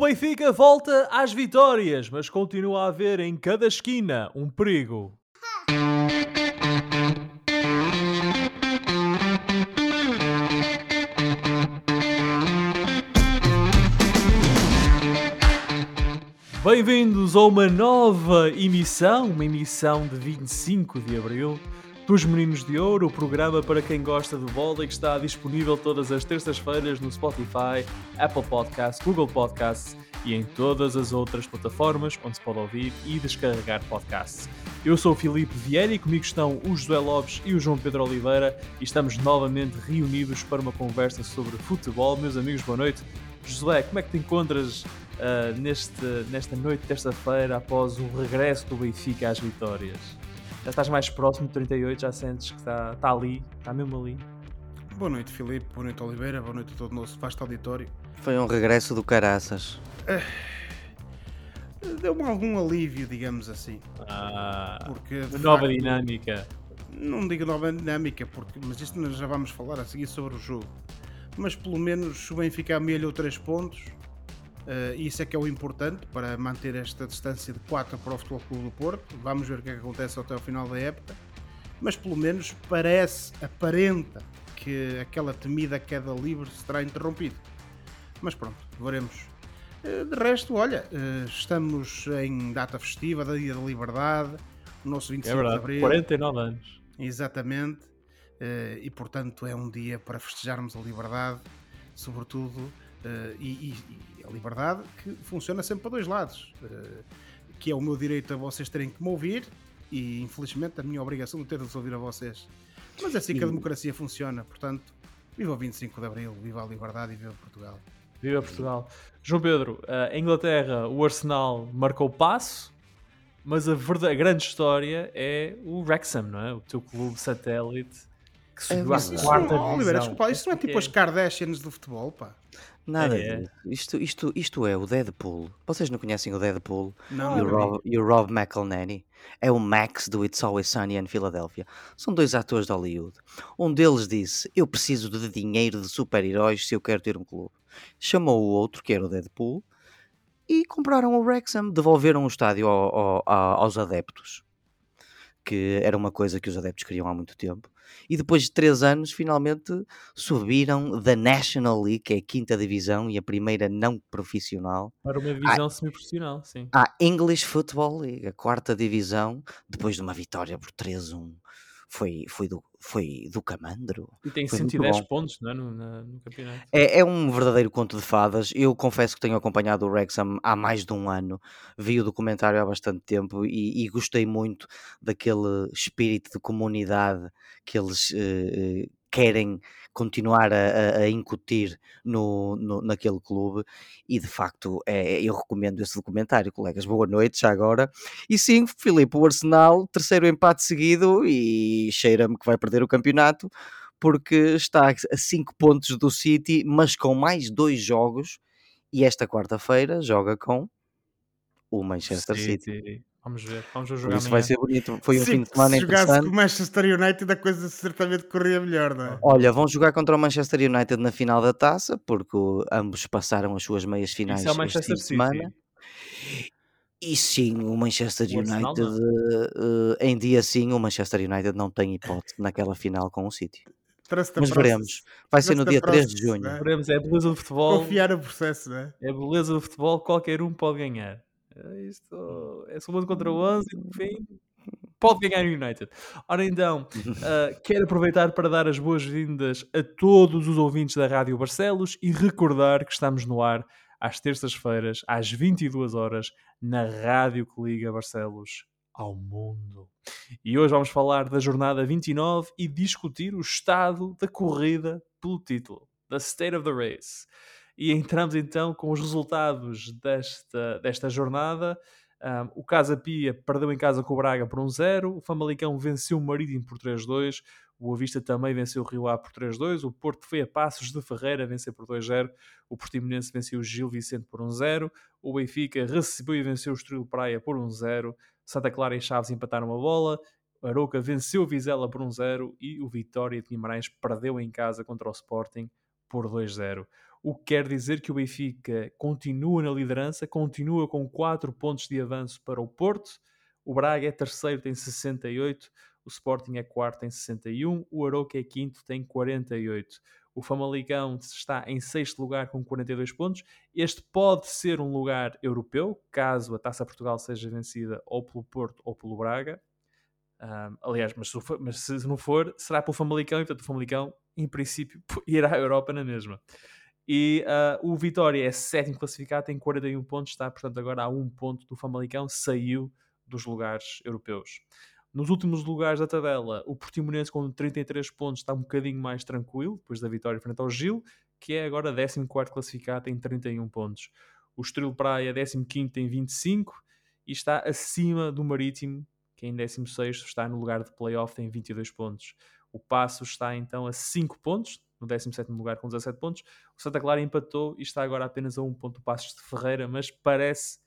Benfica volta às vitórias, mas continua a haver em cada esquina um perigo. Bem-vindos a uma nova emissão, uma emissão de 25 de Abril dos Meninos de Ouro, o programa para quem gosta de vôlei que está disponível todas as terças-feiras no Spotify, Apple Podcasts, Google Podcasts e em todas as outras plataformas onde se pode ouvir e descarregar podcasts. Eu sou o Filipe Vieira e comigo estão o José Lopes e o João Pedro Oliveira e estamos novamente reunidos para uma conversa sobre futebol. Meus amigos, boa noite. José, como é que te encontras uh, neste, nesta noite terça-feira após o regresso do Benfica às vitórias? Já estás mais próximo de 38, já sentes que está, está ali, está mesmo ali. Boa noite, Filipe. Boa noite, Oliveira. Boa noite a todo o nosso vasto auditório. Foi um regresso do caraças. É, Deu-me algum alívio, digamos assim. Ah, porque, nova facto, dinâmica. Não digo nova dinâmica, porque, mas isto nós já vamos falar a seguir sobre o jogo. Mas pelo menos o Benfica amelhou 3 pontos Uh, isso é que é o importante para manter esta distância de 4 para o Futebol Clube do Porto. Vamos ver o que é que acontece até ao final da época. Mas pelo menos parece, aparenta que aquela temida queda livre será interrompida. Mas pronto, veremos. Uh, de resto, olha, uh, estamos em data festiva, da Dia da Liberdade, o nosso 25 é verdade, de Abril. 49 anos. Exatamente. e portanto é um dia para festejarmos a liberdade, sobretudo Uh, e, e, a liberdade que funciona sempre para dois lados, uh, que é o meu direito a vocês terem que me ouvir e infelizmente a minha obrigação de ter de ouvir a vocês. Mas é assim que a democracia funciona, portanto, viva o 25 de Abril, viva a liberdade e viva Portugal. Viva Portugal. João Pedro, uh, em Inglaterra o Arsenal marcou passo, mas a, verdade, a grande história é o Wrexham, não é? O teu clube satélite que subiu é, à quarta divisão. Oliveira, desculpa, isto não é tipo as Kardashians do futebol, pá. Nada é. disso. Isto, isto, isto é o Deadpool. Vocês não conhecem o Deadpool? Não. E o Rob, e o Rob McElhenney? É o Max do It's Always Sunny in Philadelphia. São dois atores de Hollywood. Um deles disse: Eu preciso de dinheiro de super-heróis se eu quero ter um clube. Chamou o outro, que era o Deadpool, e compraram o Wrexham. Devolveram o estádio ao, ao, aos adeptos que era uma coisa que os adeptos queriam há muito tempo. E depois de três anos, finalmente subiram da National League, que é a quinta divisão e a primeira não profissional, para uma divisão semi-profissional, sim. A English Football League, a quarta divisão, depois de uma vitória por 3-1 foi, foi, do, foi do Camandro. E tem 110 pontos não é? no, na, no campeonato. É, é um verdadeiro conto de fadas. Eu confesso que tenho acompanhado o Wrexham há mais de um ano. Vi o documentário há bastante tempo e, e gostei muito daquele espírito de comunidade que eles uh, querem continuar a, a incutir no, no, naquele clube e de facto é, eu recomendo esse documentário, colegas. Boa noite já agora. E sim, Filipe, o Arsenal, terceiro empate seguido e cheira-me que vai perder o campeonato porque está a 5 pontos do City, mas com mais dois jogos e esta quarta-feira joga com o Manchester City. City. Vamos ver, vamos jogar Isso amanhã. vai ser bonito. Foi um Sim, fim de semana se jogasse com o Manchester United, a coisa certamente corria melhor, não é? Olha, vão jogar contra o Manchester United na final da taça, porque ambos passaram as suas meias finais Isso é Manchester este fim de semana. E sim, o Manchester o United, uh, em dia sim, o Manchester United não tem hipótese naquela final com o City. Mas veremos. Vai ser no dia 3 de junho. É? Veremos, é a beleza do futebol. Confiar no processo, não é? É a beleza do futebol, qualquer um pode ganhar. É isto é só contra o 11 e no fim pode ganhar o United. Ora então, uh, quero aproveitar para dar as boas-vindas a todos os ouvintes da Rádio Barcelos e recordar que estamos no ar às terças-feiras, às 22 horas, na Rádio que liga Barcelos ao mundo. E hoje vamos falar da jornada 29 e discutir o estado da corrida pelo título, the state of the race. E entramos então com os resultados desta, desta jornada. Um, o Casa Pia perdeu em casa com o Braga por 1-0, um o Famalicão venceu o Marítimo por 3-2, o Avista também venceu o Rio A por 3-2, o Porto foi a Passos de Ferreira vencer por 2-0, o Portimonense venceu o Gil Vicente por 1-0, o Benfica recebeu e venceu o Estoril Praia por 1-0, Santa Clara e Chaves empataram a bola, o Aroca venceu o Vizela por 1-0 e o Vitória de Guimarães perdeu em casa contra o Sporting por 2-0. O que quer dizer que o Benfica continua na liderança, continua com 4 pontos de avanço para o Porto, o Braga é terceiro, tem 68, o Sporting é quarto, tem 61, o Aroca é quinto, tem 48. O Famalicão está em sexto lugar com 42 pontos. Este pode ser um lugar europeu, caso a Taça Portugal seja vencida ou pelo Porto ou pelo Braga. Um, aliás, mas se, for, mas se, não for, será pelo Famalicão e, portanto, o Famalicão, em princípio, irá à Europa na mesma. E uh, o Vitória é sétimo classificado, tem 41 pontos, está, portanto, agora a um ponto do Famalicão, saiu dos lugares europeus. Nos últimos lugares da tabela, o Portimonense com 33 pontos está um bocadinho mais tranquilo, depois da vitória frente ao Gil, que é agora 14 classificado, tem 31 pontos. O Estrela Praia, 15 tem 25 e está acima do Marítimo, que em 16 está no lugar de playoff, tem 22 pontos. O Passo está então a 5 pontos, no 17 lugar com 17 pontos. O Santa Clara empatou e está agora apenas a um ponto Passos de Ferreira, mas parece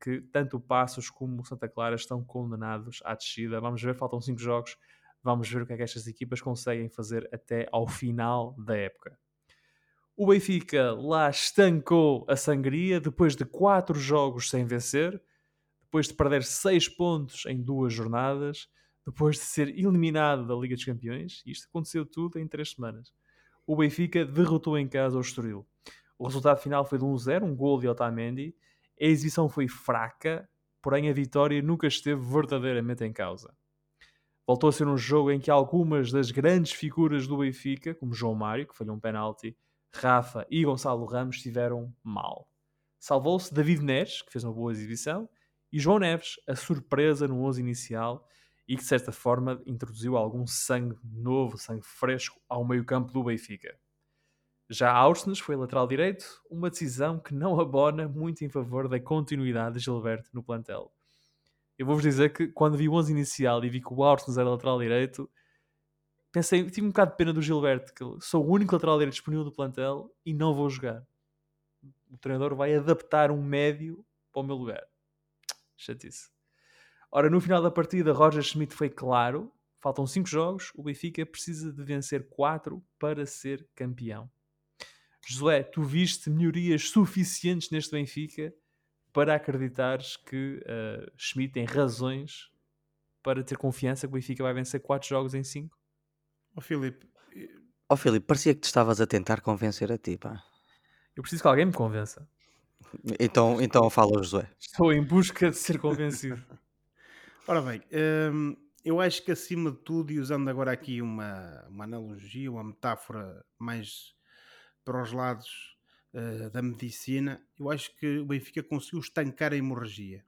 que tanto o Passos como o Santa Clara estão condenados à descida. Vamos ver, faltam 5 jogos. Vamos ver o que é que estas equipas conseguem fazer até ao final da época. O Benfica lá estancou a sangria depois de 4 jogos sem vencer, depois de perder 6 pontos em duas jornadas, depois de ser eliminado da Liga dos Campeões. Isto aconteceu tudo em 3 semanas. O Benfica derrotou em casa o Estoril. O resultado final foi de 1-0, um gol de Otamendi, a exibição foi fraca, porém a vitória nunca esteve verdadeiramente em causa. Voltou a ser um jogo em que algumas das grandes figuras do Benfica, como João Mário, que falhou um penalti, Rafa e Gonçalo Ramos, estiveram mal. Salvou-se David Neres, que fez uma boa exibição, e João Neves, a surpresa no 11 inicial e que de certa forma introduziu algum sangue novo, sangue fresco ao meio-campo do Benfica. Já Ausnes foi lateral direito, uma decisão que não abona muito em favor da continuidade de Gilberto no plantel. Eu vou-vos dizer que quando vi o 11 inicial e vi que o Ausnes era lateral direito, pensei, tive um bocado de pena do Gilberto, que sou o único lateral direito disponível do plantel e não vou jogar. O treinador vai adaptar um médio para o meu lugar. Chatice. Ora, no final da partida, Roger Schmidt foi claro: faltam 5 jogos, o Benfica precisa de vencer 4 para ser campeão. Josué, tu viste melhorias suficientes neste Benfica para acreditares que uh, Schmidt tem razões para ter confiança que o Benfica vai vencer 4 jogos em 5? Ó oh, Filipe. Ó oh, Filipe, parecia que te estavas a tentar convencer a ti, pá. Eu preciso que alguém me convença. Então, então fala, Josué. Estou em busca de ser convencido. Ora bem, hum, eu acho que acima de tudo, e usando agora aqui uma, uma analogia, uma metáfora mais para os lados uh, da medicina, eu acho que o Benfica conseguiu estancar a hemorragia.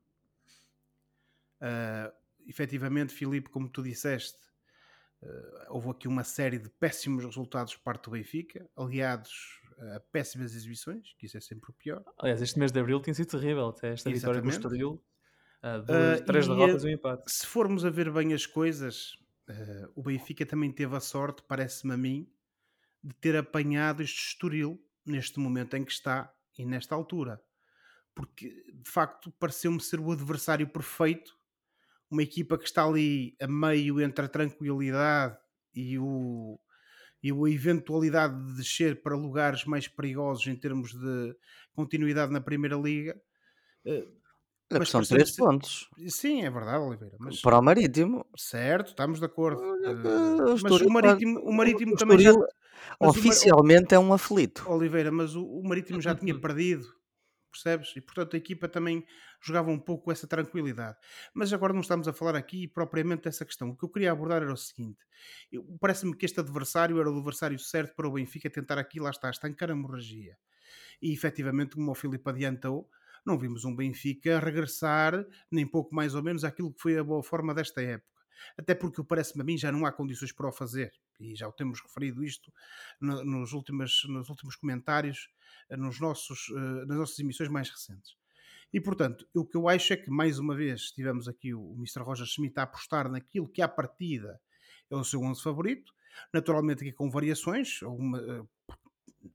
Uh, efetivamente, Filipe, como tu disseste, uh, houve aqui uma série de péssimos resultados por parte do Benfica, aliados a péssimas exibições, que isso é sempre o pior. Aliás, este mês de Abril tem sido terrível, até esta Exatamente. vitória do Estoril. Uh, duas, uh, três derrotas e um empate. Se formos a ver bem as coisas, uh, o Benfica também teve a sorte, parece-me a mim, de ter apanhado este Estoril neste momento em que está e nesta altura. Porque de facto pareceu-me ser o adversário perfeito, uma equipa que está ali a meio entre a tranquilidade e, o, e a eventualidade de descer para lugares mais perigosos em termos de continuidade na Primeira Liga. Mas são três ser... pontos. Sim, é verdade, Oliveira. Mas... Para o Marítimo. Certo, estamos de acordo. Uh, mas o Marítimo, o Marítimo o também já, Oficialmente é um aflito. Oliveira, mas o, o Marítimo já tinha perdido, percebes? E portanto a equipa também jogava um pouco essa tranquilidade. Mas agora não estamos a falar aqui propriamente dessa questão. O que eu queria abordar era o seguinte: parece-me que este adversário era o adversário certo para o Benfica tentar aqui, lá está, estancar a hemorragia. E efetivamente, como o Filipe adiantou, não vimos um Benfica regressar nem pouco mais ou menos àquilo que foi a boa forma desta época até porque parece-me a mim já não há condições para o fazer, e já o temos referido isto no, nos, últimos, nos últimos comentários, eh, nos nossos, uh, nas nossas emissões mais recentes. E portanto, o que eu acho é que mais uma vez tivemos aqui o, o Mr. Roger Schmidt a apostar naquilo que à partida é o seu 11 favorito, naturalmente aqui com variações, alguma, uh,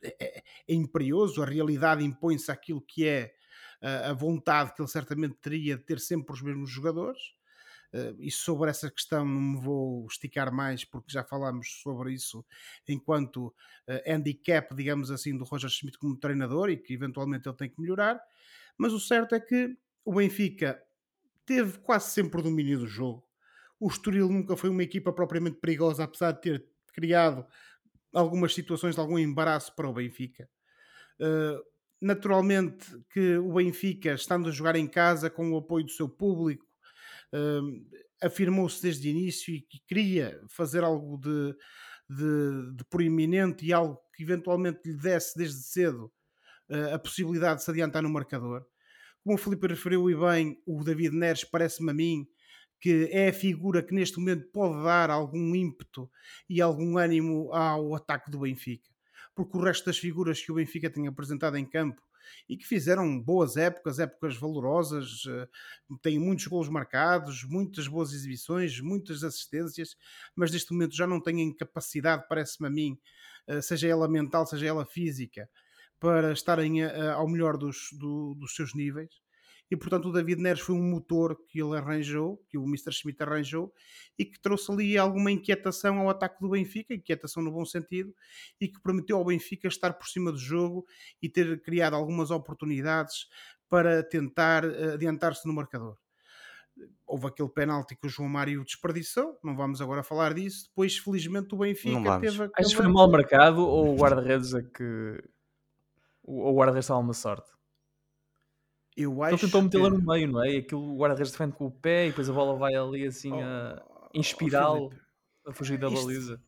é, é, imperioso, a realidade impõe-se aquilo que é a vontade que ele certamente teria de ter sempre os mesmos jogadores, Uh, e sobre essa questão não me vou esticar mais, porque já falámos sobre isso enquanto handicap, digamos assim, do Roger Schmidt como treinador e que eventualmente ele tem que melhorar. Mas o certo é que o Benfica teve quase sempre o domínio do jogo. O Estoril nunca foi uma equipa propriamente perigosa, apesar de ter criado algumas situações de algum embaraço para o Benfica. Uh, naturalmente que o Benfica, estando a jogar em casa com o apoio do seu público, uh, afirmou-se desde o início e que queria fazer algo de, de, de proeminente e algo que eventualmente lhe desse desde cedo uh, a possibilidade de se adiantar no marcador. Como o Felipe referiu e bem, o David Neres parece-me a mim que é a figura que neste momento pode dar algum ímpeto e algum ânimo ao ataque do Benfica. Porque o resto das figuras que o Benfica tem apresentado em campo e que fizeram boas épocas, épocas valorosas, eh, têm muitos gols marcados, muitas boas exibições, muitas assistências, mas neste momento já não têm capacidade, parece-me a mim, eh, seja ela mental, seja ela física, para estarem ao melhor dos, do, dos seus níveis e portanto o David Neres foi um motor que ele arranjou, que o Mr. Schmidt arranjou e que trouxe ali alguma inquietação ao ataque do Benfica, inquietação no bom sentido, e que permitiu ao Benfica estar por cima do jogo e ter criado algumas oportunidades para tentar eh, adiantar-se no marcador. Houve aquele penalti que o João Mário desperdiçou, não vamos agora falar disso. Depois, felizmente, o Benfica teve aquela... Acho que foi mal marcado ou o guarda-redes é que. O guarda-redes estava uma sorte? Eu acho Ele tentou metê-la no meio, não é? E aquilo o guarda-redes defende com o pé e depois a bola vai ali assim oh, a, em espiral a fugir da baliza.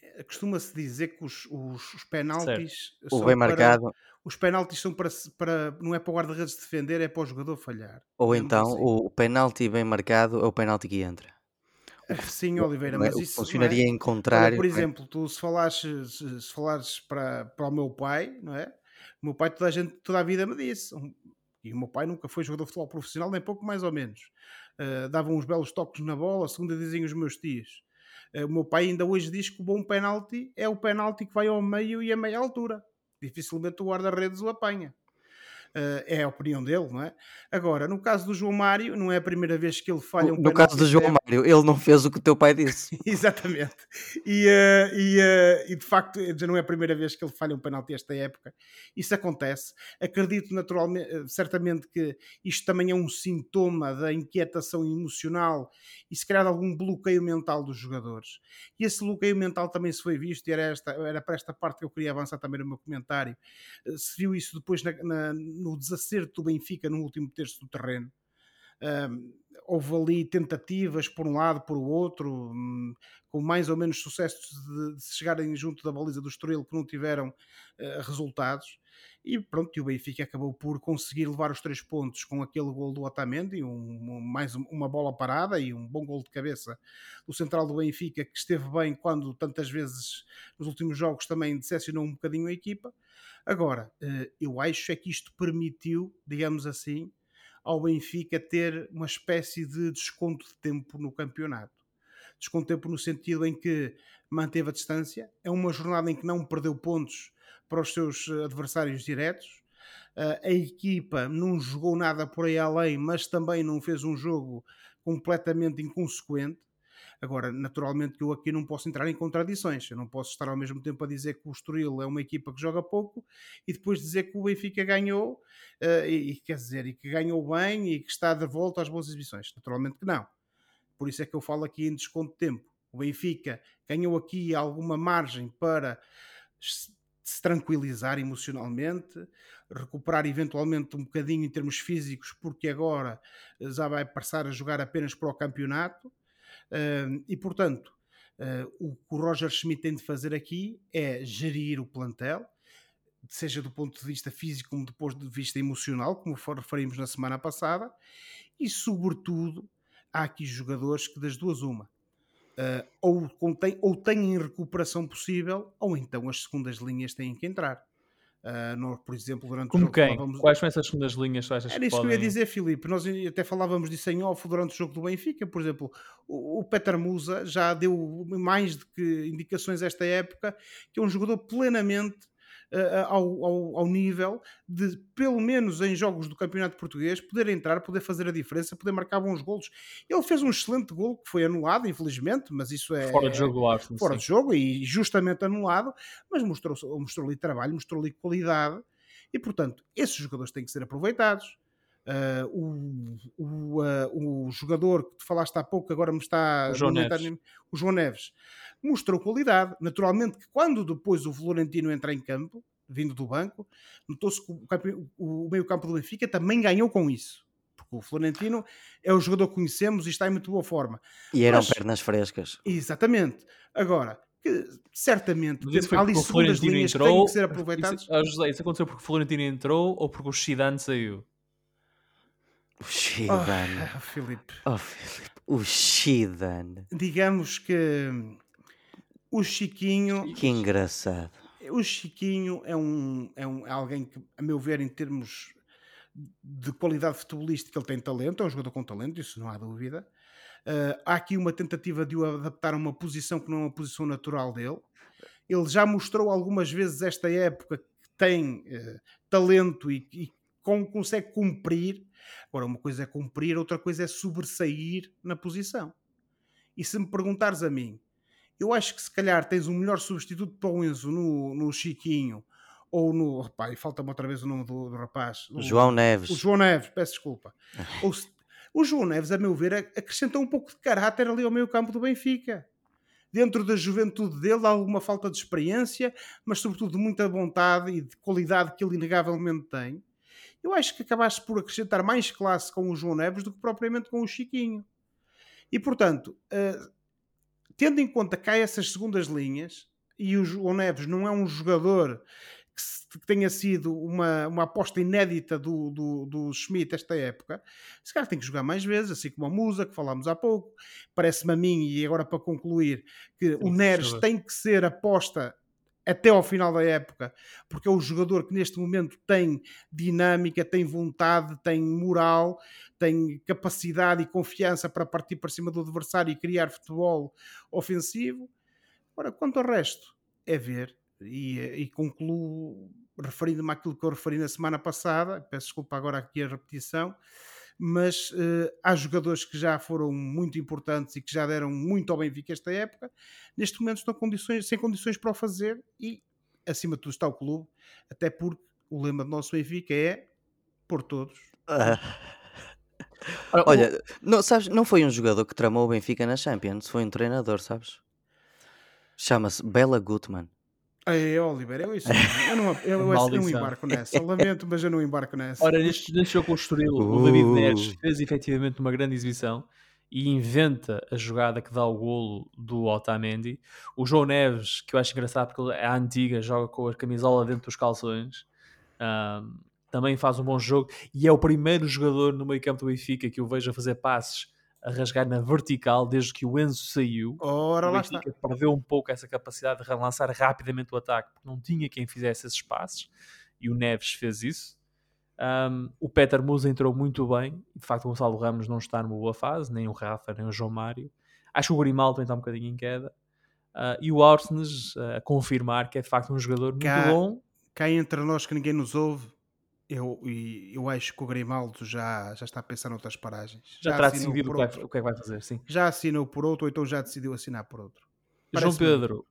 Eh, costuma-se dizer que os, os, os penaltis o bem marcado. os penaltis são para, para não é para o guarda-redes defender, é para o jogador falhar. Ou então assim. o penalti bem marcado é o penalti que entra. Ah, sim, Oliveira, mas isso funcionaria é? em contrário. Olha, por é? exemplo, tu se falares, se falares para, para o meu pai, não é? O meu pai toda a gente toda a vida me disse, e o meu pai nunca foi jogador de futebol profissional, nem pouco mais ou menos. Uh, davam uns belos toques na bola, segundo dizem os meus tios. Uh, o meu pai ainda hoje diz que o bom penalti é o penalti que vai ao meio e a meia altura. Dificilmente o guarda-redes o apanha. Uh, é a opinião dele, não é? Agora, no caso do João Mário, não é a primeira vez que ele falha um No caso do João Mário, ele não fez o que o teu pai disse. Exatamente. E, uh, e, uh, e, de facto, já não é a primeira vez que ele falha um penalti esta época. Isso acontece. Acredito naturalmente, certamente que isto também é um sintoma da inquietação emocional e se calhar de algum bloqueio mental dos jogadores. E esse bloqueio mental também se foi visto, e era, esta, era para esta parte que eu queria avançar também no meu comentário. Se viu isso depois na, na no desacerto do Benfica no último terço do terreno. Um, houve ali tentativas por um lado, por outro, um, com mais ou menos sucesso de, de, chegarem junto da baliza do Estoril que não tiveram uh, resultados. E pronto, e o Benfica acabou por conseguir levar os três pontos com aquele gol do Otamendi, um, mais uma bola parada e um bom gol de cabeça do central do Benfica, que esteve bem quando tantas vezes nos últimos jogos também decepcionou um bocadinho a equipa. Agora, eh, eu acho é que isto permitiu, digamos assim, ao Benfica ter uma espécie de desconto de tempo no campeonato. Desconto de tempo no sentido em que manteve a distância, é uma jornada em que não perdeu pontos para os seus eh, adversários diretos. Eh, a equipa não jogou nada por aí além, mas também não fez um jogo completamente inconsequente. Agora, naturalmente que eu aqui não posso entrar em contradições. Eu não posso estar ao mesmo tempo a dizer que o Estoril é uma equipa que joga pouco e depois dizer que o Benfica ganhou uh, e, e, quer dizer, e que ganhou bem e que está de volta às boas exibições. Naturalmente que não. Por isso é que eu falo aqui em desconto de tempo. O Benfica ganhou aqui alguma margem para se tranquilizar emocionalmente, recuperar eventualmente um bocadinho em termos físicos, porque agora já vai passar a jogar apenas para o campeonato e, portanto, uh, o que o Roger Schmidt tem de fazer aqui é gerir o plantel, seja do ponto de vista físico como do ponto de vista emocional, como referimos na semana passada, e, sobretudo, há aqui jogadores que, das duas, uma. Uh, ou, contém, ou têm recuperação possível, ou então as segundas linhas têm que entrar. Uh, no, por exemplo, durante Como o jogo. Quem? Falávamos... Quais são essas segundas linhas? Era isso podem... que eu ia dizer, Filipe. Nós até falávamos disso em off durante o jogo do Benfica. Por exemplo, o, o Peter Musa já deu mais do que indicações esta época que é um jogador plenamente ao, ao, ao, nível de, pelo menos em jogos do Campeonato Português, poder entrar, poder fazer a diferença, poder marcar bons golos. Ele fez um excelente gol que foi anulado, infelizmente, mas isso é. Fora de jogo, acho. Fora sim. de jogo e justamente anulado, mas mostrou, mostrou ali trabalho, mostrou ali qualidade e, portanto, esses jogadores têm que ser aproveitados. Uh, o, o, uh, o, jogador que tu falaste há pouco, agora me está o João, Neves. o João Neves, mostrou qualidade. Naturalmente que quando depois o Florentino entra em campo, vindo do banco, notou-se que o, o meio-campo do Benfica também ganhou com isso. Porque o Florentino é o jogador que conhecemos e está em muito boa forma. E eram Mas, pernas frescas. Exatamente. Agora, que certamente há ali segundas linhas entrou, que têm que ser aproveitadas. Isso, oh José, isso aconteceu porque o Florentino entrou ou porque o Zidane saiu? O Zidane. Oh, Filipe. Oh, Filipe. O Zidane. Digamos que o Chiquinho. Que engraçado. O Chiquinho é um, é um é alguém que, a meu ver, em termos de qualidade futebolística, ele tem talento, é um jogador com talento, isso não há dúvida. Uh, há aqui uma tentativa de o adaptar a uma posição que não é uma posição natural dele. Ele já mostrou algumas vezes esta época que tem uh, talento e, e com, consegue cumprir. Agora, uma coisa é cumprir, outra coisa é sobressair na posição. E se me perguntares a mim, eu acho que se calhar tens um melhor substituto para o Enzo no, no Chiquinho ou no. Repá, falta-me outra vez o nome do, do rapaz. O, João Neves. O João Neves, peço desculpa. ou se, o João Neves, a meu ver, acrescentou um pouco de caráter ali ao meio campo do Benfica. Dentro da juventude dele, há alguma falta de experiência, mas sobretudo de muita vontade e de qualidade que ele inegavelmente tem. Eu acho que acabaste por acrescentar mais classe com o João Neves do que propriamente com o Chiquinho. E portanto, uh, tendo em conta que há essas segundas linhas, e o João Neves não é um jogador que, que tenha sido uma, uma aposta inédita do, do, do Schmidt esta época, se calhar tem que jogar mais vezes, assim como a Musa, que falámos há pouco. Parece-me a mim, e agora para concluir, que tem o Neres que tem que ser aposta até ao final da época, porque é o jogador que neste momento tem dinâmica, tem vontade, tem moral, tem capacidade e confiança para partir para cima do adversário e criar futebol ofensivo. Ora, quanto ao resto, é ver e, e concluo referindo-me àquilo que eu referi na semana passada, peço desculpa agora aqui a repetição, mas uh, há jogadores que já foram muito importantes e que já deram muito ao Benfica esta época, neste momento estão condições, sem condições para o fazer e acima de tudo está o clube, até porque o lema do nosso Benfica é por todos. Ah. Olha, não, sabes, não foi um jogador que tramou o Benfica na Champions, foi um treinador, sabes? Chama-se Bela Gutmann. É, Oliver, eu isso. Eu não, eu, eu não embarco nessa. Lamento, mas eu não embarco nessa. Ora, neste, neste jogo com o Estoril, uh. o David Neres fez efetivamente uma grande exibição e inventa a jogada que dá o golo do Otamendi. O João Neves, que eu acho engraçado porque é a antiga, joga com a camisola dentro dos calções. Um, também faz um bom jogo e é o primeiro jogador no meio campo do Benfica que eu vejo a fazer passes a rasgar na vertical desde que o Enzo saiu. Ora, o lá está. perdeu um pouco essa capacidade de relançar rapidamente o ataque, porque não tinha quem fizesse esses passes, e o Neves fez isso. Um, o Peter Musa entrou muito bem, de facto o Gonçalo Ramos não está numa boa fase, nem o Rafa, nem o João Mário. Acho que o Grimaldo também está um bocadinho em queda. Uh, e o Arsenes uh, a confirmar que é de facto um jogador muito cá, bom. Cá entre nós que ninguém nos ouve, eu, eu acho que o Grimaldo já, já está a pensar noutras paragens. Já, já terá decidido o que, é, o que é que vai fazer, sim. Já assinou por outro, ou então já decidiu assinar por outro. João Pedro.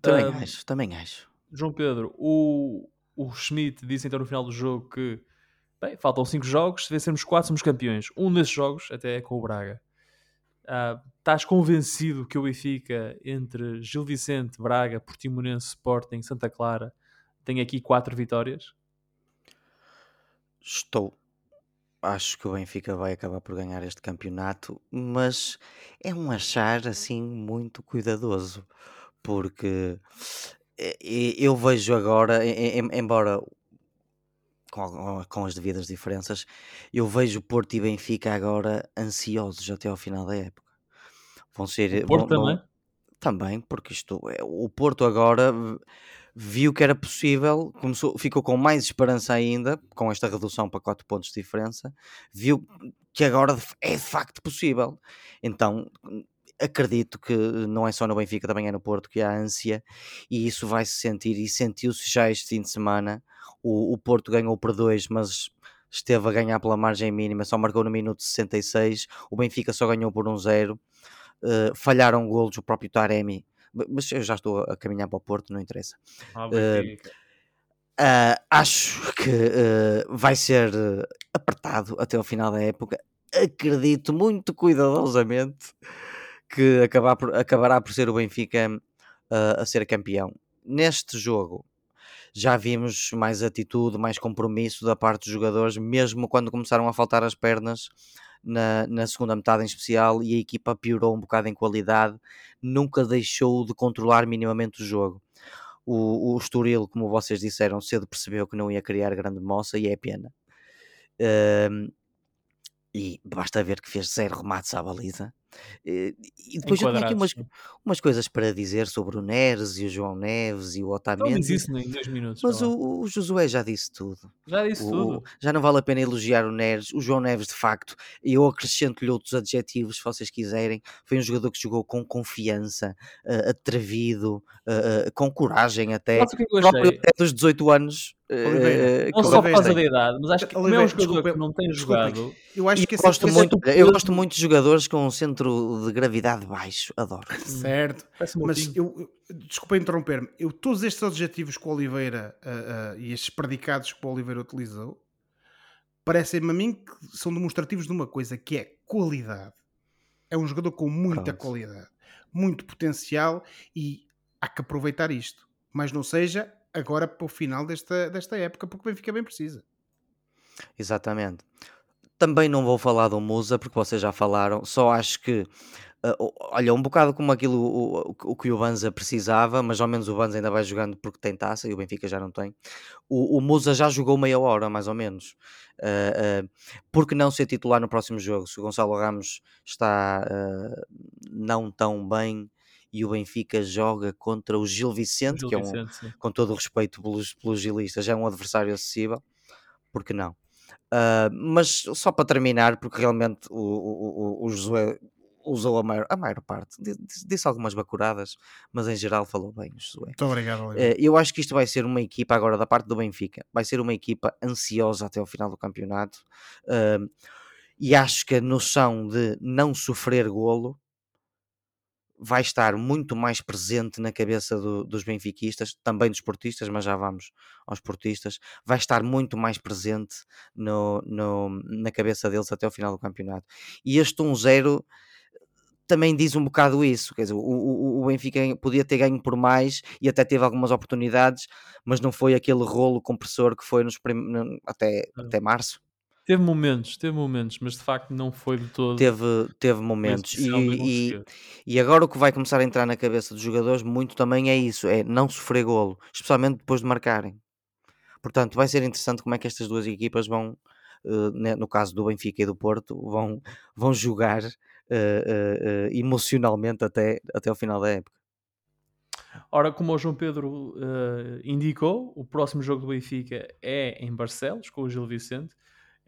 Também uh, acho, também acho. João Pedro, o, o Schmidt disse então no final do jogo que bem, faltam 5 jogos, se vencermos 4 somos campeões. Um desses jogos até é com o Braga. Uh, estás convencido que o Benfica entre Gil Vicente, Braga, Portimonense, Sporting, Santa Clara tem aqui 4 vitórias? Estou. Acho que o Benfica vai acabar por ganhar este campeonato, mas é um achar assim muito cuidadoso, porque eh, eu vejo agora, embora com, as devidas diferenças, eu vejo Porto e Benfica agora ansiosos até ao final da época. Vão ser. O Porto vão, também? Também, porque isto, é, o Porto agora viu que era possível, começou, ficou com mais esperança ainda, com esta redução para 4 pontos de diferença, viu que agora é de facto possível. Então, acredito que não é só no Benfica, também é no Porto que há ânsia e isso vai se sentir e sentiu-se já este fim de semana. O, o Porto ganhou por 2, mas esteve a ganhar pela margem mínima, só marcou no minuto 66. O Benfica só ganhou por 1-0. Uh, falharam golos o próprio Taremi, mas eu já estou a caminhar para o Porto, não interessa. Ah, Uh, acho que uh, vai ser apertado até ao final da época. Acredito muito cuidadosamente que acabar por- acabará por ser o Benfica uh, a ser campeão. Neste jogo já vimos mais atitude, mais compromisso da parte dos jogadores, mesmo quando começaram a faltar as pernas na, na segunda metade em especial e a equipa piorou um bocado em qualidade, nunca deixou de controlar minimamente o jogo. O, o Estoril, como vocês disseram, cedo percebeu que não ia criar grande moça e é pena. Ahm, e basta ver que fez zero remates à baliza. Eh, E depois eu tinha aqui umas, umas coisas para dizer sobre o Neres e o João Neves e o Então Otamendi, diz isso em dois minutos. mas o, o Josué já disse tudo. Já disse O- tudo. já não vale a pena elogiar o Neres. O João Neves, de facto, eu acrescento-lhe outros adjetivos, se vocês quiserem. Foi um jogador que jogou com confiança, eh, atrevido, eh, eh, com coragem até. É Próprio até dos 18 anos. Oliveira, eh, Não só por Oliveira. causa da idade, mas acho que como é um Oliveira, jogador desculpa, que não tem desculpem. jogado, Eu acho que eu gosto, esse- muito, eu gosto muito de jogadores com um centro de gravidade baixo. Adoro. Certo, parece um mas eu, eu- desculpa interromper-me, eu todos estes adjetivos que o Oliveira ah, ah, e estes predicados que o Oliveira utilizou parecem-me a mim que são demonstrativos de uma coisa que é qualidade. É um jogador com muita Pronto. qualidade, muito potencial e há que aproveitar isto. Mas não seja agora para o final desta, desta época, porque o Benfica bem precisa. Exatamente. Também não vou falar do Musa, porque vocês já falaram, só acho que, o- olha, um bocado como aquilo o, o- que o Banza precisava, mas ao menos o Banza ainda vai jogando porque tem taça e o Benfica já não tem. O, o Musa já jogou meia hora, mais ou menos. Por que não ser titular no próximo jogo? Se o Gonçalo Ramos está ah, não tão bem e o Benfica joga contra o Gil Vicente, Gil que é um, Vicente, com todo o respeito pelos, pelos gilistas, é um adversário acessível, por que não? Ah, mas só para terminar, porque realmente o, o, o- o Josué usou a maior, a maior parte, di- disse, algumas bacuradas, mas em geral falou bem o Josué. Muito obrigado, Oliveira. Eh, Eu acho que isto vai ser uma equipa agora da parte do Benfica, vai ser uma equipa ansiosa até ao final do campeonato ahm, e acho que a noção de não sofrer golo vai estar muito mais presente na cabeça do- dos benfiquistas, também dos portistas, mas já vamos aos portistas, vai estar muito mais presente no, no- na cabeça deles até ao final do campeonato. E este 1-0 também diz um bocado isso, quer dizer, o, o, o Benfica podia ter ganho por mais e até teve algumas oportunidades, mas não foi aquele rolo compressor que foi nos prim... até, até março. Teve momentos, teve momentos, mas de facto não foi de todo. Teve, teve momentos. E, e, e agora o que vai começar a entrar na cabeça dos jogadores muito também é isso, é não sofrer golo, especialmente depois de marcarem. Portanto, vai ser interessante como é que estas duas equipas vão, eh, ne- no caso do Benfica e do Porto, vão, vão jogar eh, eh, emocionalmente até, até ao final da época. Ora, como o João Pedro eh, indicou, o próximo jogo do Benfica é em Barcelos, com o Gil Vicente.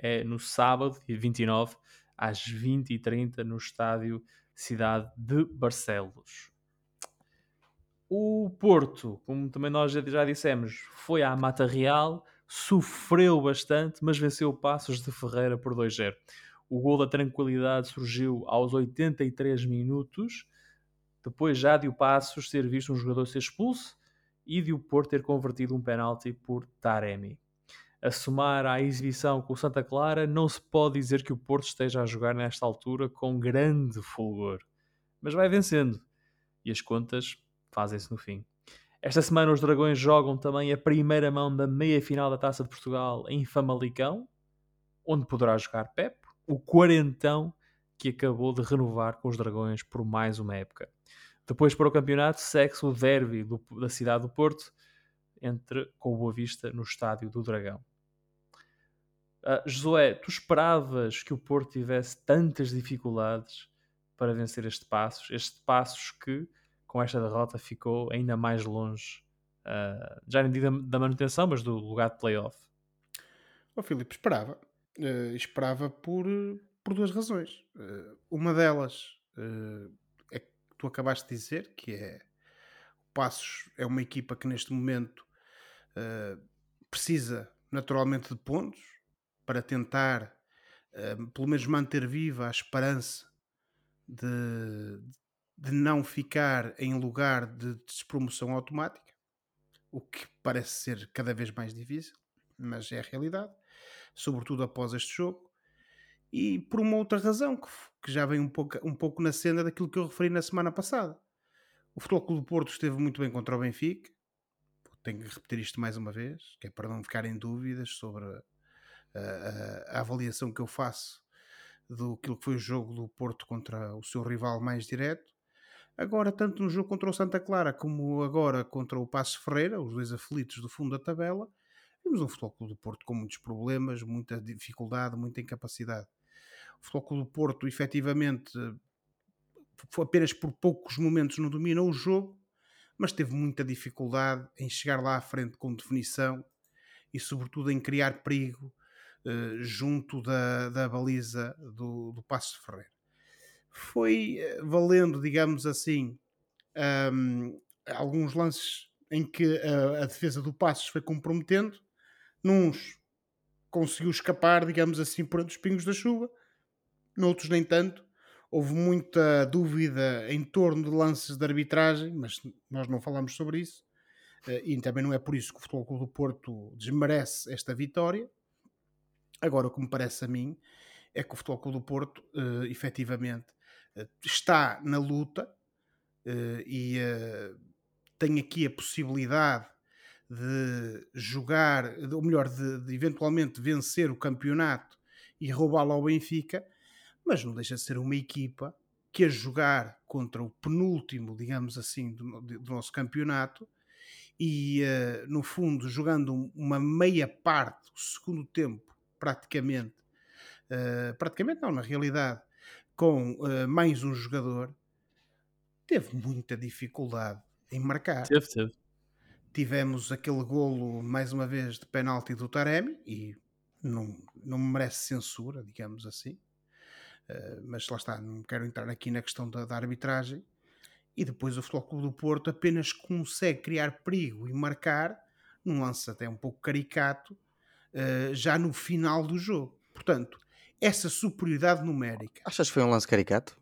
É no sábado, dia 29, às 20h30, no estádio Cidade de Barcelos. O Porto, como também nós já- dissemos, foi à Mata Real, sofreu bastante, mas venceu Passos de Ferreira por 2-0. O gol da tranquilidade surgiu aos 83 minutos, depois já de o Passos ter visto um jogador ser expulso e de o Porto ter convertido um penalti por Taremi. A somar à exibição com o Santa Clara, não se pode dizer que o Porto esteja a jogar nesta altura com grande fulgor. Mas vai vencendo. E as contas fazem-se no fim. Esta semana os Dragões jogam também a primeira mão da meia-final da Taça de Portugal em Famalicão, onde poderá jogar Pep, o quarentão que acabou de renovar com os Dragões por mais uma época. Depois para o campeonato segue-se o derby do- da cidade do Porto entre com o Boa Vista no estádio do Dragão. Ah, Josué, tu esperavas que o Porto tivesse tantas dificuldades para vencer este Passos, este Passos que com esta derrota ficou ainda mais longe, ah, já nem digo da, da manutenção, mas do lugar de playoff. Ó Filipe, esperava. Eh, esperava por, por duas razões. Uma delas é que tu acabaste de dizer, que é o Passos é uma equipa que neste momento uh, precisa naturalmente de pontos para tentar uh, pelo menos manter viva a esperança de, de não ficar em lugar de despromoção automática, o que parece ser cada vez mais difícil, mas é a realidade, sobretudo após este jogo e por uma outra razão, que, que já vem um pouco, um pouco na cena daquilo que eu referi na semana passada. O Futebol Clube do Porto esteve muito bem contra o Benfica. Tenho que repetir isto mais uma vez, que é para não ficarem dúvidas sobre a, a, avaliação que eu faço do que foi o jogo do Porto contra o seu rival mais direto. Agora, tanto no jogo contra o Santa Clara como agora contra o Passo Ferreira, os dois aflitos do fundo da tabela, vimos um Futebol do Porto com muitos problemas, muita dificuldade, muita incapacidade. O Futebol do Porto, efetivamente, apenas por poucos momentos não dominou o jogo, mas teve muita dificuldade em chegar lá à frente com definição e, sobretudo, em criar perigo junto da, da baliza do, do Passo de Ferreira. Foi uh, valendo, digamos assim, um, alguns lances em que a, a defesa do Passos foi comprometendo, nuns conseguiu escapar, digamos assim, por entre os pingos da chuva, noutros nem tanto. Houve muita dúvida em torno de lances de arbitragem, mas nós não falamos sobre isso. Eh, e também não é por isso que o Futebol Clube do Porto desmerece esta vitória. Agora, o que me parece a mim é que o Futebol Clube do Porto, uh, efetivamente, uh, está na luta uh, e uh, tem aqui a possibilidade de jogar, ou melhor, de, de eventualmente vencer o campeonato e roubá-lo ao Benfica, mas não deixa de ser uma equipa que a jogar contra o penúltimo, digamos assim, do, do nosso campeonato e, no fundo, jogando uma meia parte, o segundo tempo, praticamente, uh, praticamente não, na realidade, com uh, mais um jogador, teve muita dificuldade em marcar. Teve, teve. Tivemos aquele golo, mais uma vez, de penalti do Taremi e não, não merece censura, digamos assim. Eh, mas lá está, não quero entrar aqui na questão da, da arbitragem. E depois o Futebol Clube do Porto apenas consegue criar perigo e marcar num lance até um pouco caricato uh, já no final do jogo. Portanto, essa superioridade numérica. Achas que foi um lance caricato?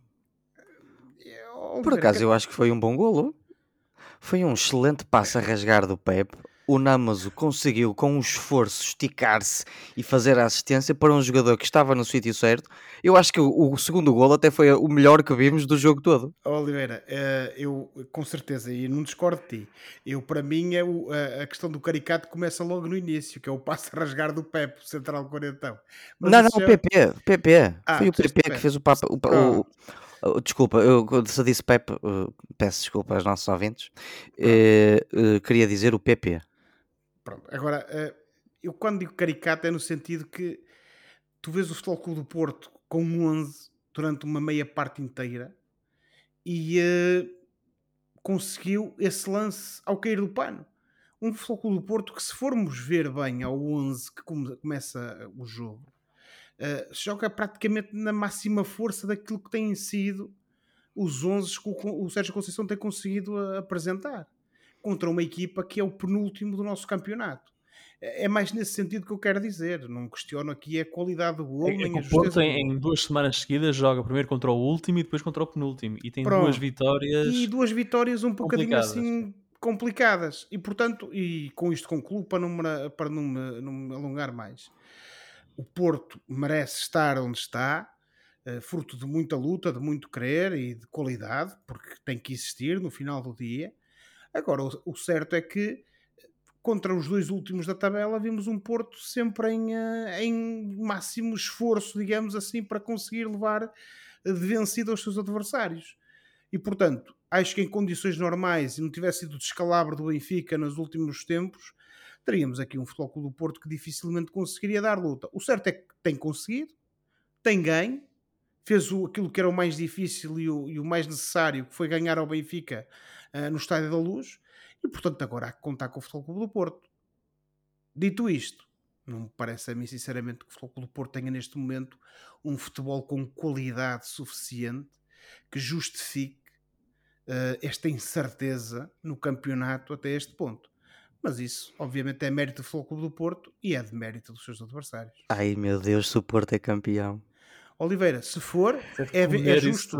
Eh, Por acaso, eu acho que foi um bom golo. Foi um excelente passo a rasgar do Pepe o Namazo conseguiu, com um esforço, esticar-se e fazer a assistência para um jogador que estava no sítio certo. Eu acho que o, o segundo gol até foi o melhor que vimos do jogo todo. Oliveira, uh, eu com certeza, e não discordo de ti, eu para mim é o, a, questão do caricato começa logo no início, que é o passo a rasgar do Pepe, central quarentão. Mas não, não, o PP, é... PP. Ah, foi o PP que fez o Papa. O, o, o, desculpa, eu se disse Pepe, uh, peço desculpa aos nossos ouvintes. Uh, queria dizer o PP. Pronto, agora, eh, eu quando digo caricato é no sentido que tu vês o Futebol Clube do Porto com um 11 durante uma meia parte inteira e uh, conseguiu esse lance ao cair do pano. Um Futebol Clube do Porto que se formos ver bem ao 11 que come, começa o jogo, uh, joga praticamente na máxima força daquilo que têm sido os 11 que o, o Sérgio Conceição tem conseguido apresentar contra uma equipa que é o penúltimo do nosso campeonato. É, é mais nesse sentido que eu quero dizer. Não questiono aqui a qualidade do gol. É, é o Porto em, em, duas semanas seguidas joga primeiro contra o último e depois contra o penúltimo. E tem Pronto. duas vitórias. E duas vitórias um bocadinho assim complicadas. E portanto, e com isto concluo para não me, para não me, não me alongar mais. O Porto merece estar onde está, eh, fruto de muita luta, de muito querer e de qualidade, porque tem que existir no final do dia. Agora, o, certo é que contra os dois últimos da tabela, vimos um Porto sempre em, eh, em máximo esforço, digamos assim, para conseguir levar de vencido aos seus adversários. E portanto, acho que em condições normais, e não tivesse sido o descalabro do Benfica nos últimos tempos, teríamos aqui um Futebol do Porto que dificilmente conseguiria dar luta. O certo é que tem conseguido, tem ganho, fez o, aquilo que era o mais difícil e o, e o mais necessário, que foi ganhar ao Benfica uh, no Estádio da Luz, e portanto agora há que contar com o Futebol Clube do Porto. Dito isto, não me parece a mim sinceramente que o Futebol Clube do Porto tenha neste momento um futebol com qualidade suficiente que justifique uh, esta incerteza no campeonato até este ponto. Mas isso, obviamente, é mérito do Futebol do Porto e é de mérito dos seus adversários. Ai meu Deus, se o Porto é campeão. Oliveira, se for, é, é justo.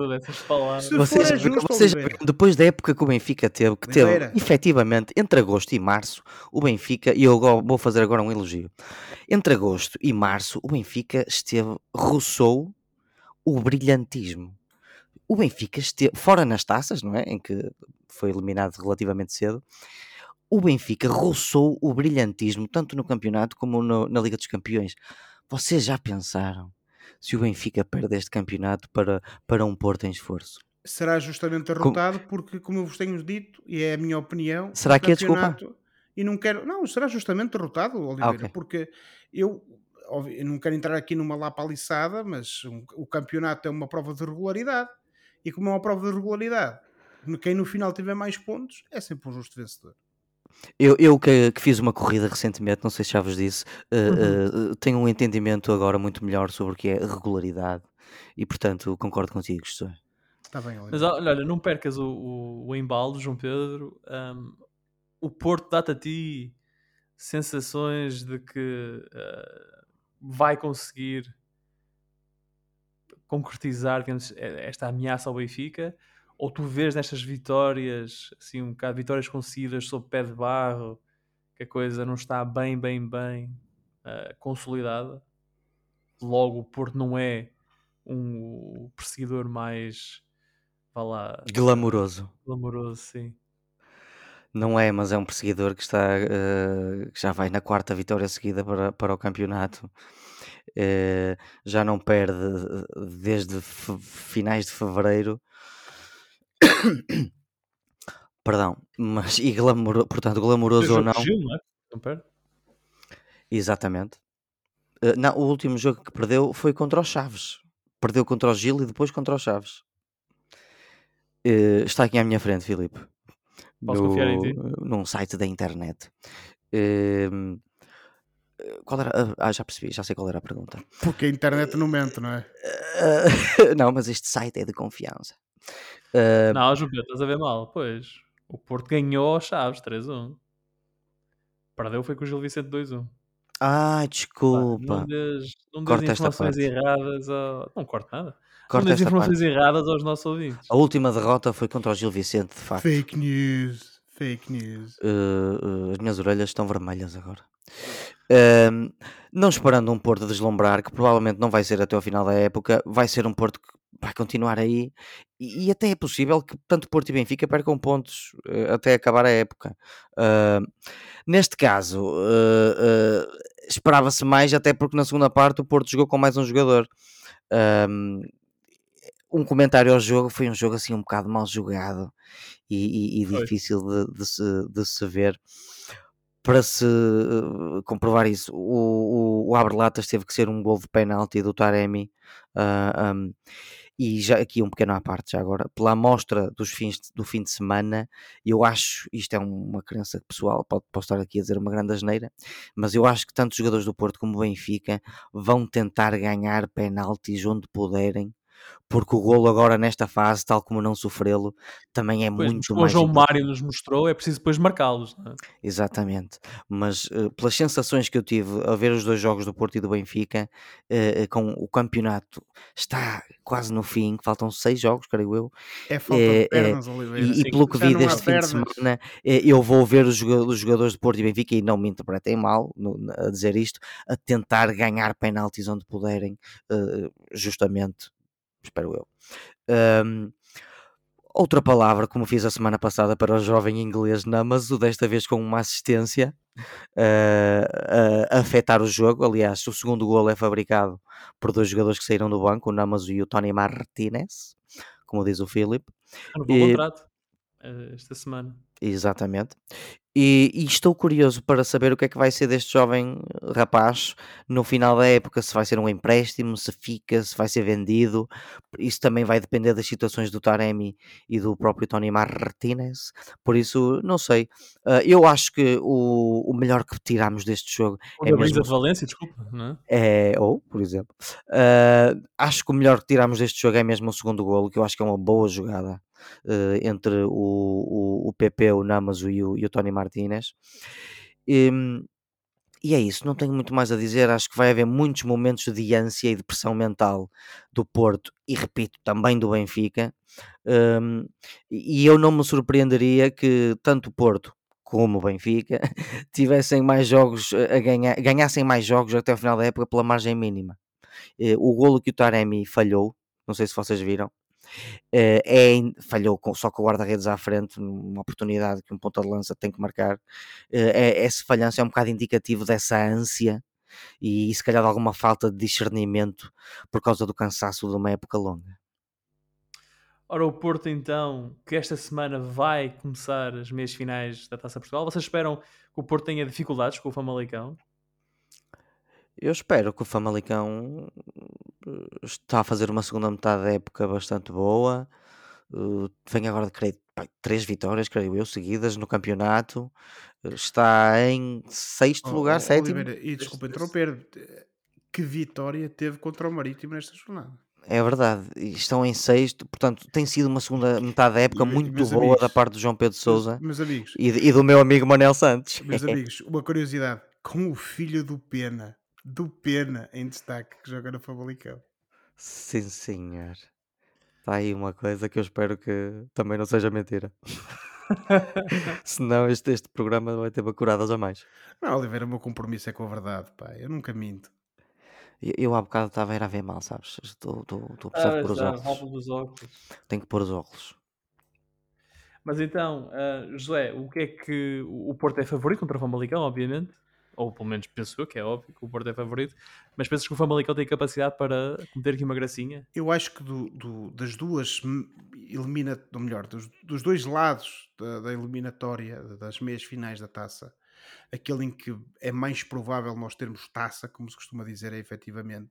Se vocês, for, é justo, vocês depois da época que o Benfica teve, que Oliveira. teve efetivamente entre agosto e março, o Benfica, e eu vou fazer agora um elogio. Entre agosto e março, o Benfica esteve, roçou o brilhantismo. O Benfica esteve, fora nas taças, não é? Em que foi eliminado relativamente cedo, o Benfica roçou o brilhantismo tanto no campeonato como no, na Liga dos Campeões. Vocês já pensaram? Se o Benfica perde este campeonato para, para um Porto em esforço? Será justamente derrotado como... porque, como eu vos tenho dito, e é a minha opinião, será que é desculpa? E não quero, não, será justamente derrotado, Oliveira, ah, okay. porque eu, eu não quero entrar aqui numa lapaliçada, mas um, o campeonato é uma prova de regularidade, e como é uma prova de regularidade, quem no final tiver mais pontos é sempre um justo vencedor. Eu, eu que, que fiz uma corrida recentemente, não sei se já vos disse, uh, uh, tenho um entendimento agora muito melhor sobre o que é regularidade e, portanto, concordo contigo, José. Está bem, olha. Mas olha, não percas o, o, o embalo, João Pedro. Um, o Porto dá-te a ti sensações de que uh, vai conseguir concretizar digamos, esta ameaça ao Benfica ou tu vês nestas vitórias, assim, um bocado vitórias conseguidas sob pé de barro, que a coisa não está bem, bem, bem uh, consolidada? Logo, o Porto não é um perseguidor mais, vá lá... Glamouroso. Glamouroso, sim. Não é, mas é um perseguidor que está uh, que já vai na quarta vitória seguida para, para o campeonato. Uh, já não perde desde finais de fevereiro Perdão, mas e glamour, portanto, glamouroso ou não. Gil, não, é? Exatamente. Uh, não, o último jogo que perdeu foi contra os Chaves. Perdeu contra o Gil e depois contra os Chaves. Uh, está aqui à minha frente, Filipe. Posso no, confiar em ti? Num site da internet. Uh, qual era? Ah, já percebi, já sei qual era a pergunta. Porque a internet não mente, não é? não, mas este site é de confiança. Uh, não, Pedro, estás a ver mal. Pois, o Porto ganhou aos Chaves 3-1. Perdeu foi com o Gil Vicente 2-1. Ah, desculpa. Não des, não des informações erradas. Ao... Não corto nada. Corta não des informações parte. erradas aos nossos ouvintes. A última derrota foi contra o Gil Vicente, de facto. Fake news. Fake news. Uh, uh, as minhas orelhas estão vermelhas agora. Uh, não esperando um Porto deslumbrar, que provavelmente não vai ser até ao final da época, vai ser um Porto que vai continuar aí e, e, até é possível que tanto Porto e Benfica percam pontos uh, até acabar a época. Uh, neste caso, uh, esperava-se mais, até porque na segunda parte o Porto jogou com mais um jogador. um comentário ao jogo foi um jogo assim um bocado mal jogado e, e, e difícil de, de, se, de se ver para se comprovar isso, o, o, o Abre-Latas teve que ser um gol de penalti do Taremi. Uh, um, e já aqui um pequeno à parte, já agora, pela amostra dos fins de, do fim de semana, eu acho, isto é uma crença pessoal, pode, posso estar aqui a dizer uma grande asneira, mas eu acho que tanto os jogadores do Porto como o Benfica vão tentar ganhar penaltis onde puderem porque o golo agora nesta fase, tal como não sofrê-lo, também é pois, muito mais. O João Mário nos mostrou, é preciso depois marcá-los. É? Exatamente, mas uh, pelas sensações que eu tive a ver os dois jogos do Porto e do Benfica, uh, com o campeonato está quase no fim, faltam seis jogos, creio eu. É falta de pernas, Oliveira. E, e pelo que vi deste fim pernas. de semana, eu vou ver os jogadores do Porto e Benfica, e não me interpretem mal no, a dizer isto, a tentar ganhar penaltis onde puderem, uh, justamente espero eu. Um, outra palavra, como fiz a semana passada para o jovem inglês Namazu, desta vez com uma assistência uh, a afetar o jogo. Aliás, o segundo gol é fabricado por dois jogadores que saíram do banco, o Namazu e o Tony Martinez, como diz o Philip. No bom contrato eh, esta semana. Exatamente. E, e, estou curioso para saber o que é que vai ser deste jovem rapaz no final da época, se vai ser um empréstimo, se fica, se vai ser vendido. Isso também vai depender das situações do Taremi e do próprio Tony Martinez. Por isso, não sei. Uh, eu acho que o, o melhor que tiramos deste jogo o é mesmo... de Valência, desculpa, não é? é ou, por exemplo, uh, acho que o melhor que tiramos deste jogo é mesmo o segundo golo, que eu acho que é uma boa jogada uh, entre o, o, o PP, o Namazo e o, e o Tony Martinez. E, é isso, não tenho muito mais a dizer. Acho que vai haver muitos momentos de ânsia e de pressão mental do Porto e, repito, também do Benfica. Um, e eu não me surpreenderia que tanto o Porto como o Benfica tivessem mais jogos a ganhar, ganhassem mais jogos até o final da época pela margem mínima. Uh, o golo que o Taremi falhou, não sei se vocês viram, é, falhou com, só com o guarda-redes à frente, uma oportunidade que um ponta de lança tem que marcar. Uh, é, esse falhanço é um bocado indicativo dessa ânsia e, se calhar de alguma falta de discernimento por causa do cansaço de uma época longa. Ora, o Porto então, que esta semana vai começar as meias finais da Taça Portugal, vocês esperam que o Porto tenha dificuldades com o Famalicão? Eu espero que o Famalicão eh, está a fazer uma segunda metade da época bastante boa. Uh, vem agora de creio, três vitórias, creio eu, seguidas no campeonato. Uh, está em sexto oh, lugar, oh, sétimo. Oliveira, e desculpa interromper, que vitória teve contra o Marítimo nesta jornada? É verdade, estão em sexto, portanto tem sido uma segunda metade da época e, muito boa amigos, da parte do João Pedro Souza meus, meus amigos, e, e, do meu amigo Manel Santos. Meus amigos, uma curiosidade: com o filho do Pena do Pena em destaque que joga no Famalicão. Sim, senhor. Está aí uma coisa que eu espero que também não seja mentira. Senão este, este programa vai ter bacuradas a mais. Não, Oliveira, o meu compromisso é com a verdade, pá. Eu nunca minto. Eu, eu há bocado estava a ir a ver mal, sabes? Estou, estou, estou a precisar ah, pôr os óculos. Dos óculos. Tenho que pôr os óculos. Mas então, uh, José, o que é que o Porto é favorito contra o Famalicão, obviamente? Ou pelo menos penso eu, que é óbvio que o Porto é favorito, mas pensas que o Famalicão tem capacidade para cometer aqui uma gracinha? Eu acho que do, do, das duas elimina, ou melhor, dos, dos dois lados da, da, eliminatória, das meias finais da taça, aquele em que é mais provável nós termos taça, como se costuma dizer, é efetivamente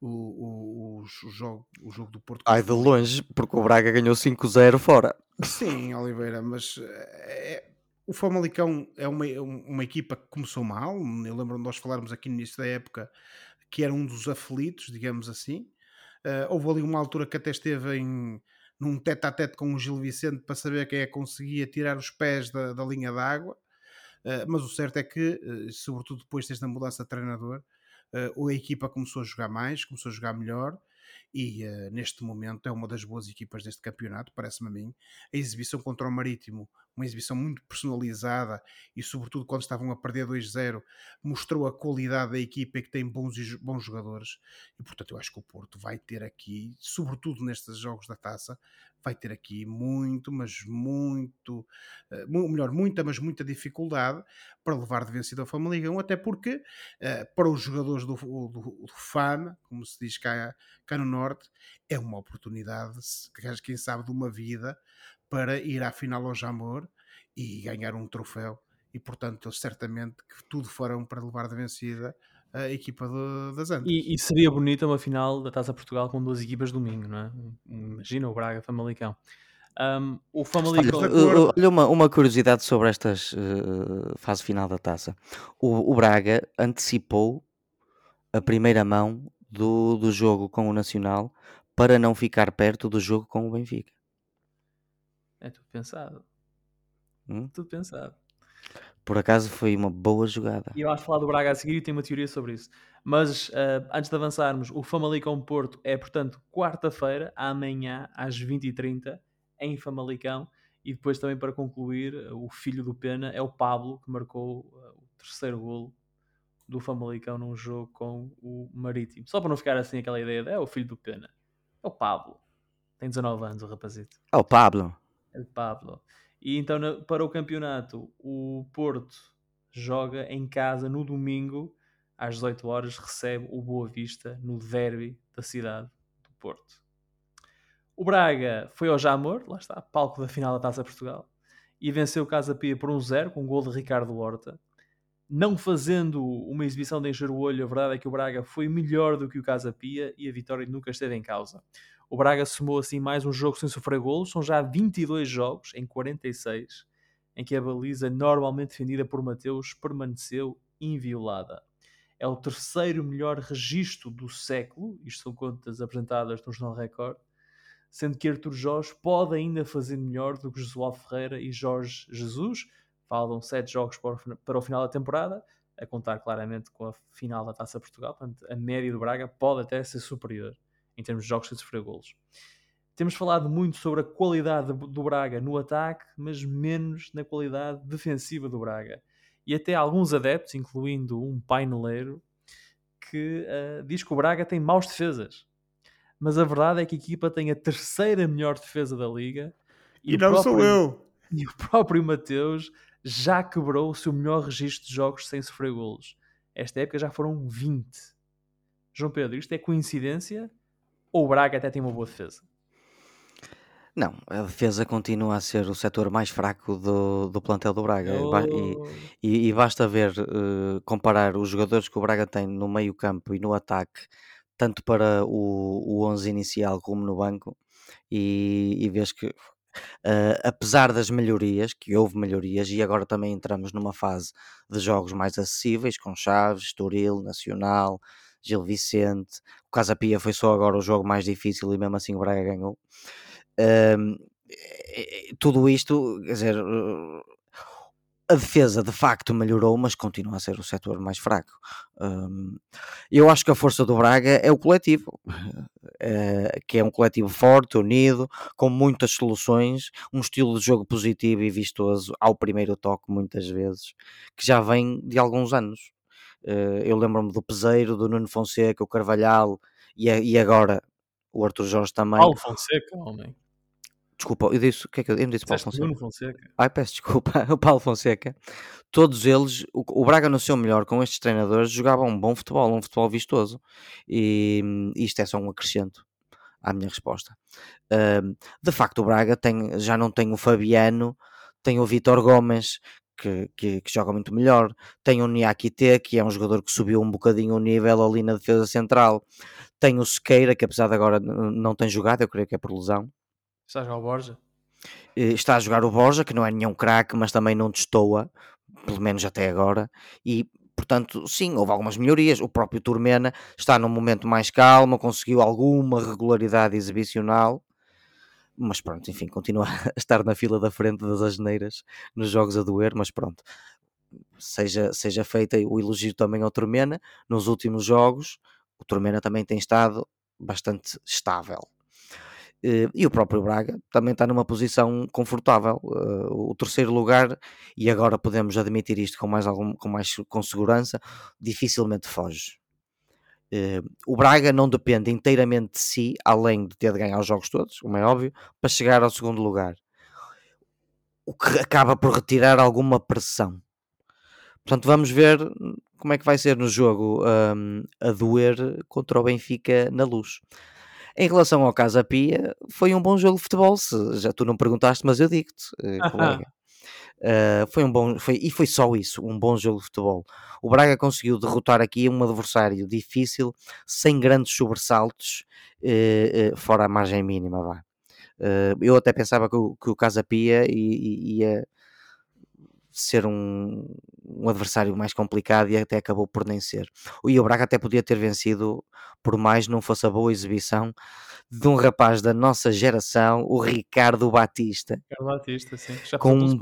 o, o, o, o, jogo, o jogo do Porto. Ai, de longe, porque o Braga ganhou 5-0 fora. Sim, Oliveira, mas é, o Famalicão é uma, uma equipa que começou mal. Eu lembro de nós falarmos aqui no início da época que era um dos aflitos, digamos assim. Uh, houve ali uma altura que até esteve em, num tete a tete com o Gil Vicente para saber quem é que conseguia tirar os pés da, da linha d'água. Uh, mas o certo é que, uh, sobretudo depois desta mudança de treinador, a equipa começou a jogar mais, começou a jogar melhor e uh, neste momento é uma das boas equipas deste campeonato, parece-me a mim. A exibição contra o Marítimo, uma exibição muito personalizada e, sobretudo, quando estavam a perder 2-0, mostrou a qualidade da equipa e que tem bons, bons jogadores. E, portanto, eu acho que o Porto vai ter aqui, sobretudo nestes jogos da taça, vai ter aqui muito, mas muito, uh, melhor, muita, mas muita dificuldade para levar de vencida ao Famaligão, até porque uh, para os jogadores do, do, do FAM, como se diz cá, cá no Norte, é uma oportunidade, quem sabe, de uma vida para ir à final ao Jamor e ganhar um troféu. E portanto, eles certamente que tudo farão para levar de vencida a equipa de, das Antas. E, e, seria bonita uma final da Taça Portugal com duas equipas domingo, não é? Imagina o Braga Famalicão. Um, o Famalicão. Olha, olha uma, uma curiosidade sobre estas uh, fase final da taça. O, o Braga antecipou a primeira mão do, do jogo com o Nacional para não ficar perto do jogo com o Benfica. É tudo pensado. Hum? Tudo pensado. Por acaso foi uma boa jogada. E vamos falar do Braga a seguir e tenho uma teoria sobre isso. Mas uh, antes de avançarmos, o Famalicão Porto é, portanto, quarta-feira, amanhã, às 20h30, em Famalicão. E depois também para concluir, o filho do Pena é o Pablo, que marcou uh, o terceiro golo do Famalicão num jogo com o Marítimo. Só para não ficar assim aquela ideia de é o filho do Pena. É o Pablo. Tem 19 anos o rapazito. É o Pablo. O Pablo. E então para o campeonato, o Porto joga em casa no domingo às 18 horas, recebe o Boa Vista no derby da cidade do Porto. O Braga foi ao Jamor, lá está, palco da final da Taça Portugal, e venceu o Casa Pia por 1-0 com um gol de Ricardo Horta não fazendo uma exibição de encher o olho, a verdade é que o Braga foi melhor do que o Casa Pia e a vitória nunca esteve em causa. O Braga somou assim mais um jogo sem sofrer golos, são já 22 jogos em 46 em que a baliza normalmente defendida por Mateus permaneceu inviolada. É o terceiro melhor registro do século, isto são contas apresentadas no Jornal Record, sendo que Artur Jorge pode ainda fazer melhor do que Josué Ferreira e Jorge Jesus. Faltam sete jogos para o final da temporada, a contar claramente com a final da Taça Portugal. Portanto, a média do Braga pode até ser superior em termos de jogos sem sofrer golos. Temos falado muito sobre a qualidade do Braga no ataque, mas menos na qualidade defensiva do Braga. E até alguns adeptos, incluindo um paineleiro, que uh, diz que o Braga tem maus defesas. Mas a verdade é que a equipa tem a terceira melhor defesa da liga. E, e não próprio, sou eu. E o próprio Mateus já quebrou o seu melhor registro de jogos sem sofrer golos. Esta época já foram 20. João Pedro, isto é coincidência ou o Braga até tem uma boa defesa? Não, a defesa continua a ser o setor mais fraco do, do plantel do Braga. Oh. E, e, e, basta ver, uh, comparar os jogadores que o Braga tem no meio campo e no ataque, tanto para o, o 11 inicial como no banco, e, e vês que, uh, apesar das melhorias, que houve melhorias, e agora também entramos numa fase de jogos mais acessíveis, com Chaves, Estoril, Nacional, Gil Vicente. O Casa Pia foi só agora o jogo mais difícil e mesmo assim o Braga ganhou. Um, tudo isto, quer dizer, a defesa de facto melhorou, mas continua a ser o setor mais fraco. Um, eu acho que a força do Braga é o coletivo, que é um coletivo forte, unido, com muitas soluções, um estilo de jogo positivo e vistoso ao primeiro toque, muitas vezes, que já vem de alguns anos. Uh, eu lembro-me do Peseiro, do Nuno Fonseca, o Carvalhal e, e agora o Arthur Jorge também. Paulo Fonseca, homem. Desculpa, eu disse, o que é que eu, eu me disse Paulo Fonseca? Nuno Fonseca. Ai, peço desculpa, o Paulo Fonseca. Todos eles, o, o Braga no seu melhor com estes treinadores, jogavam um bom futebol, um futebol vistoso. E isto é só um acrescento à minha resposta. De facto, o Braga tem, já não tem o Fabiano, tem o Vitor Gomes, que, que, que, joga muito melhor. Tem o Niakite, que é um jogador que subiu um bocadinho o nível ali na defesa central. Tem o Sequeira, que apesar de agora não tem jogado, eu creio que é por lesão. Está a jogar o Borja? Está a jogar o Borja, que não é nenhum craque, mas também não destoa, pelo menos até agora. E, portanto, sim, houve algumas melhorias. O próprio Turmena está num momento mais calmo, conseguiu alguma regularidade exibicional. Mas pronto, enfim, continua a estar na fila da frente das asneiras nos jogos a doer, mas pronto. Seja, seja feita o elogio também ao Turmena. Nos últimos jogos, o Turmena também tem estado bastante estável. Eh, e o próprio Braga também está numa posição confortável. Eh, o terceiro lugar, e agora podemos admitir isto com mais, algum, com mais com segurança, dificilmente foge. O Braga não depende inteiramente de si, além de ter de ganhar os jogos todos, como é óbvio, para chegar ao segundo lugar. O que acaba por retirar alguma pressão. Portanto, vamos ver como é que vai ser no jogo um, a doer contra o Benfica na luz. Em relação ao Casa Pia, foi um bom jogo de futebol. Se, já tu não perguntaste, mas eu digo-te, eh, colega. Uh, foi um bom foi, e foi só isso, um bom jogo de futebol. O Braga conseguiu derrotar aqui um adversário difícil, sem grandes sobressaltos, uh, uh, fora a margem mínima. Vá. eu até pensava que o, que o Casa Pia ia ser um, um adversário mais complicado e até acabou por nem ser. E o Braga até podia ter vencido, por mais não fosse a boa exibição de um rapaz da nossa geração, o Ricardo Batista. Ricardo Batista, sim. Já com um,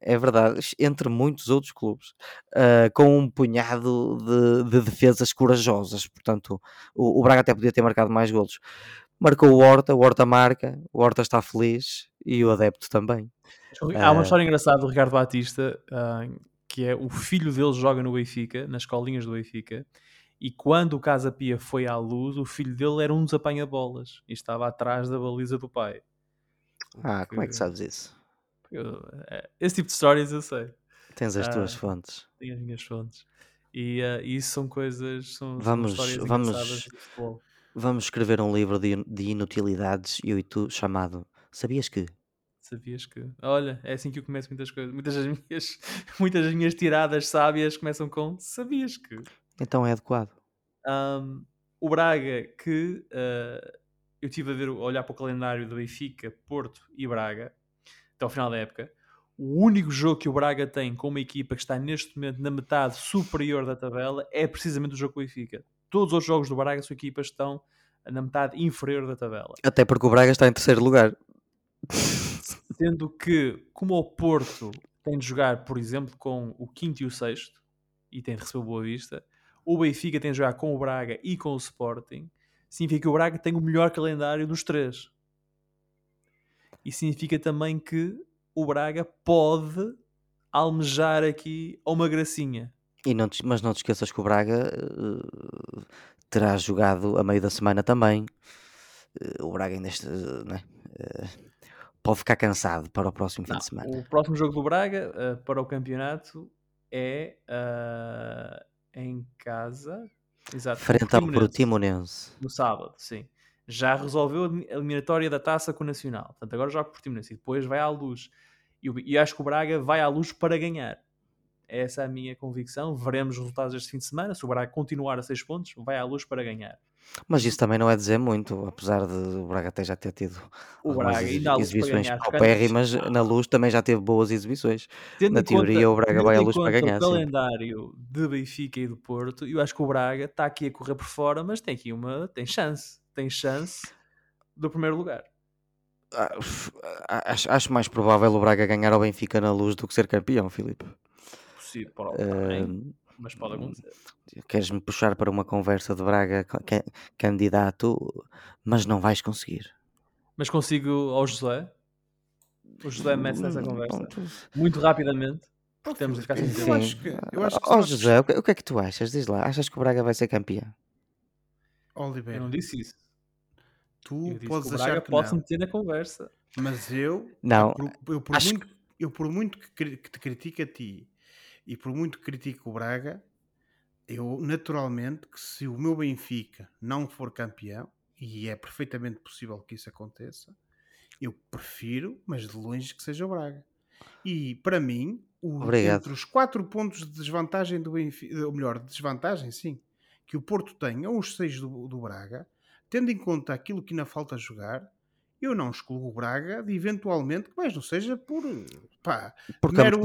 é verdade, entre muitos outros clubes, uh, com um punhado de, de, defesas corajosas. Portanto, o, o, Braga até podia ter marcado mais golos. Marcou o Horta, o Horta marca, o Horta está feliz e o adepto também. Há uma ah, história engraçada do Ricardo Batista, uh, que é o filho dele joga no Benfica, nas escolinhas do Benfica, e quando o Casa Pia foi à luz, o filho dele era um dos apanha-bolas e estava atrás da baliza do pai. Ah, como é que sabes isso? Eu, é, esse tipo de histórias eu sei. Tens as tuas uh, fontes. Tenho as minhas fontes. E uh, isso são coisas, são, vamos, são vamos. Vamos escrever um livro de, de inutilidades, eu e tu, chamado Sabias que? Sabias que. Olha, é assim que eu começo muitas coisas. Muitas das minhas, muitas das minhas tiradas sábias começam com Sabias que. Então é adequado. Um, o Braga, que uh, eu estive a ver, a olhar para o calendário do Benfica, Porto e Braga, até ao final da época. O único jogo que o Braga tem com uma equipa que está neste momento na metade superior da tabela é precisamente o jogo com o Benfica. Todos os jogos do Braga, a sua equipa estão na metade inferior da tabela. Até porque o Braga está em terceiro lugar. Sendo que, como o Porto tem de jogar, por exemplo, com o quinto e o sexto, e tem de receber o Boa Vista, o Benfica tem de jogar com o Braga e com o Sporting, significa que o Braga tem o melhor calendário dos três. E significa também que o Braga pode almejar aqui uma gracinha. E não te- mas não te esqueças que o Braga eh, terá jogado a meio da semana também. Eh, o Braga ainda está, eh, não é? Eh, pode ficar cansado para o próximo fim Não, de semana. o próximo jogo do Braga para o campeonato é ah, em casa. Exato, Frente ao Portimonense. no sábado, sim. Já resolveu a eliminatória da taça com o Nacional. Portanto, agora joga com o Portimonense e depois vai à luz. E, e acho que o Braga vai à luz para ganhar. Essa é a minha convicção. Veremos os resultados este fim de semana. Se o Braga continuar a 6 pontos, vai à luz para ganhar. Mas isso também não é dizer muito, apesar de o Braga até já ter tido O algumas Braga exibições paupérrimas, na luz também já teve boas exibições. Tendo Na em conta- teoria, o Braga vai à luz para ganhar, O sim. calendário de Benfica e do Porto, eu acho que o Braga está aqui a correr por fora, mas tem aqui uma. tem chance. Tem chance do primeiro lugar. Ah, ah, Acho, acho mais provável o Braga ganhar ao Benfica na luz do que ser campeão, Filipe. Possível, para Ahm, mas pode acontecer. Queres-me puxar para uma conversa de Braga ca- ca- candidato, mas não vais conseguir. Mas consigo ao José. O José mete nessa Hum, conversa muito rapidamente. Oh, Temos de ficar sem eu tempo. acho que, eu acho que nós- José, o que, o que é que tu achas? Diz lá, achas que o Braga vai ser campeão? Oliveira, Eu não disse isso. Tu Eu disse podes que o achar Braga que pode se não, meter na conversa. mas eu, Não, por- eu, por acho muito, eu por muito que, que te critique a ti e por muito que critique o Braga, eu naturalmente que se o meu Benfica não for campeão, e é perfeitamente possível que isso aconteça, eu prefiro, mas de longe que seja o Braga. E para mim, o- entre os quatro pontos de desvantagem do Benfica, ou melhor, de desvantagem, sim, que o Porto tem a os seis do, do Braga, tendo em conta aquilo que ainda falta jogar, eu não excluo o Braga de eventualmente, que mais não seja por pá, porque a mero-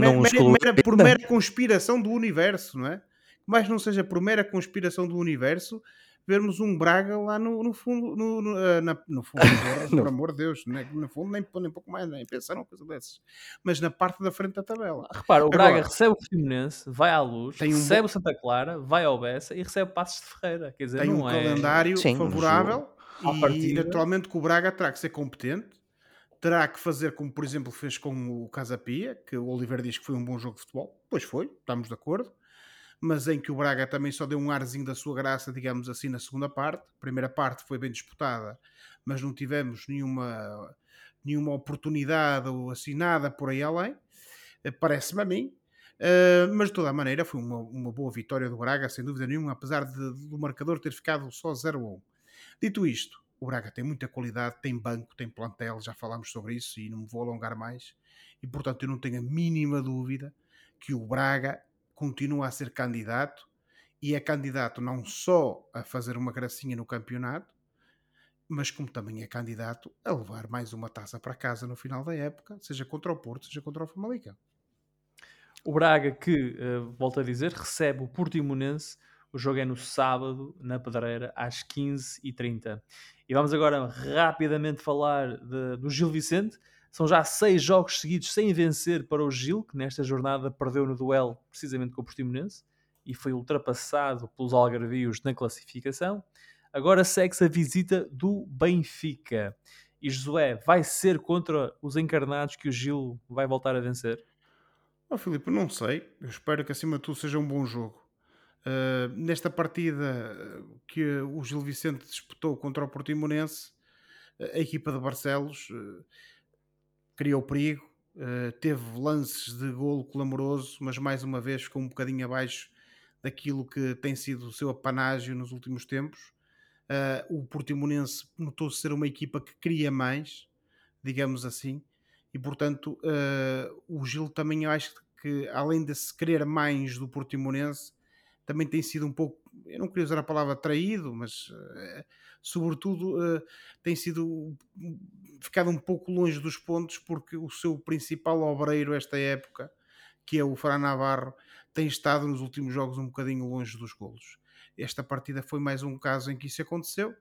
não mera- exclui. mera- por mera conspiração do universo, não é? Que mais não seja por mera conspiração do universo, vermos um Braga lá no, no fundo, no, no, ah, na- no fundo, por amor de Deus, não é? no fundo nem, nem pouco mais, nem pensar uma coisa dessas, mas na parte da frente da tabela. Repara, o Agora- Braga recebe o Portimonense, vai à luz, um recebe o Santa Clara, vai ao Bessa e recebe Passos de Ferreira. Quer dizer, Tem um é... Sim, calendário um jogo. favorável e naturalmente que o Braga terá que ser competente, terá que fazer como por exemplo fez com o Casapia, que o Oliver diz que foi um bom jogo de futebol, pois foi, estamos de acordo, mas em que o Braga também só deu um arzinho da sua graça, digamos assim, na segunda parte. A primeira parte foi bem disputada, mas não tivemos nenhuma, nenhuma oportunidade ou assim nada por aí além, eh, parece-me a mim. Uh, mas de toda a maneira foi uma, uma boa vitória do Braga, sem dúvida nenhuma, apesar de- do marcador ter ficado só 0-1. Dito isto, o Braga tem muita qualidade, tem banco, tem plantel, já falámos sobre isso e não me vou alongar mais. E portanto eu não tenho a mínima dúvida que o Braga continua a ser candidato e é candidato não só a fazer uma gracinha no campeonato, mas como também é candidato a levar mais uma taça para casa no final da época, seja contra o Porto, seja contra o Famalicão. O Braga que, eh, volto a dizer, recebe o Portimonense. O jogo é no sábado, na Pedreira, às 15h30. E vamos agora rapidamente falar de- do Gil Vicente. São já seis jogos seguidos sem vencer para o Gil, que nesta jornada perdeu no duelo precisamente com o Portimonense e foi ultrapassado pelos algarvios na classificação. Agora segue-se a visita do Benfica. E Josué, vai ser contra os encarnados que o Gil vai voltar a vencer? Oh, Filipe, não sei. Eu espero que acima de tudo seja um bom jogo. Uh, nesta partida que o Gil Vicente disputou contra o Portimonense, a equipa de Barcelos uh, criou perigo, uh, teve lances de golo clamoroso, mas mais uma vez ficou um bocadinho abaixo daquilo que tem sido o seu apanágio nos últimos tempos. Uh, o Portimonense notou-se ser uma equipa que cria mais, digamos assim, e portanto uh, o Gil também acho que além de se querer mais do Portimonense também tem sido um pouco, eu não queria usar a palavra traído, mas uh, sobretudo uh, tem sido ficado um pouco longe dos pontos porque o seu principal obreiro esta época, que é o Fran Navarro, tem estado nos últimos jogos um bocadinho longe dos golos. Esta partida foi mais um caso em que isso aconteceu.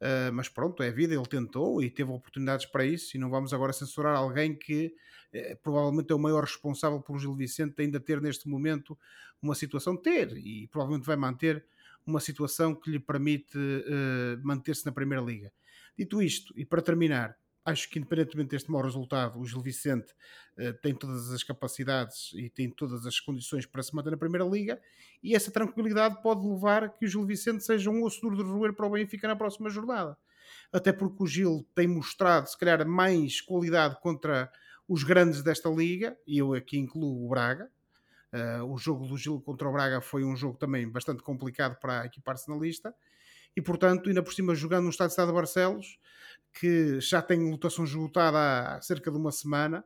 Uh, mas pronto, é vida, ele tentou e teve oportunidades para isso, e não vamos agora censurar alguém que eh, provavelmente é o maior responsável pelo Gil Vicente ainda ter neste momento uma situação ter, e provavelmente vai manter uma situação que lhe permite uh, manter-se na Primeira Liga. Dito isto, e para terminar, acho que independentemente deste mau resultado, o Gil Vicente uh, tem todas as capacidades e tem todas as condições para se manter na Primeira Liga e essa tranquilidade pode levar que o Gil Vicente seja um osso duro de roer para o Benfica na próxima jornada. Até porque o Gil tem mostrado, se calhar, mais qualidade contra os grandes desta liga, e eu aqui incluo o Braga. Uh, o jogo do Gil contra o Braga foi um jogo também bastante complicado para a equipa arsenalista e, portanto, ainda por cima jogando no Estado de Barcelos, que já tem lotação esgotada há cerca de uma semana.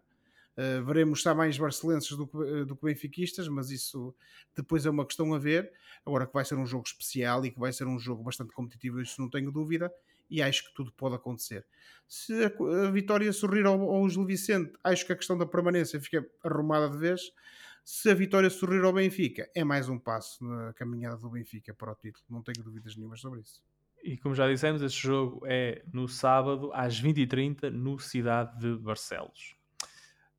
Uh, veremos se há mais barcelenses do que, do que benfiquistas, mas isso depois é uma questão a ver. Agora que vai ser um jogo especial e que vai ser um jogo bastante competitivo, isso não tenho dúvida, e acho que tudo pode acontecer. Se a, a vitória sorrir ao, ao Gil Vicente, acho que a questão da permanência fica arrumada de vez. Se a vitória sorrir ao Benfica, é mais um passo na caminhada do Benfica para o título. Não tenho dúvidas nenhumas sobre isso. E como já dissemos, este jogo é no sábado às 20h30 no Cidade de Barcelos.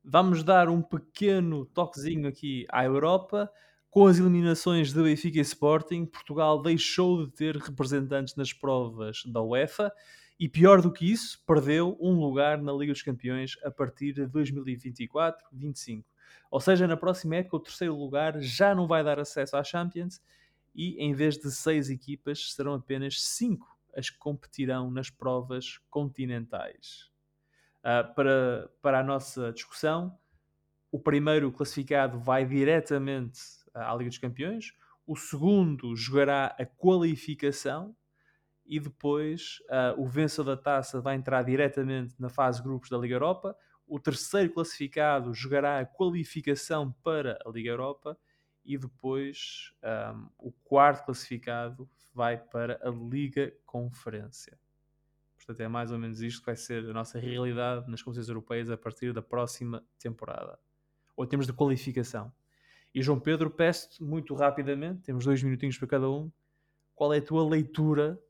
Vamos dar um pequeno toquezinho aqui à Europa. Com as eliminações de Benfica e Sporting, Portugal deixou de ter representantes nas provas da UEFA e, pior do que isso, perdeu um lugar na Liga dos Campeões a partir de 2024-25. Ou seja, na próxima época, o terceiro lugar já não vai dar acesso à Champions e, em vez de seis equipas, serão apenas cinco as que competirão nas provas continentais. Uh, para, para a nossa discussão, o primeiro classificado vai diretamente à Liga dos Campeões, o segundo jogará a qualificação e depois uh, o vencedor da taça vai entrar diretamente na fase grupos da Liga Europa. O terceiro classificado jogará a qualificação para a Liga Europa e depois um, o quarto classificado vai para a Liga Conferência. Portanto, é mais ou menos isto que vai ser a nossa realidade nas competições europeias a partir da próxima temporada. Ou temos de qualificação. E João Pedro, peço-te muito rapidamente, temos dois minutinhos para cada um, qual é a tua leitura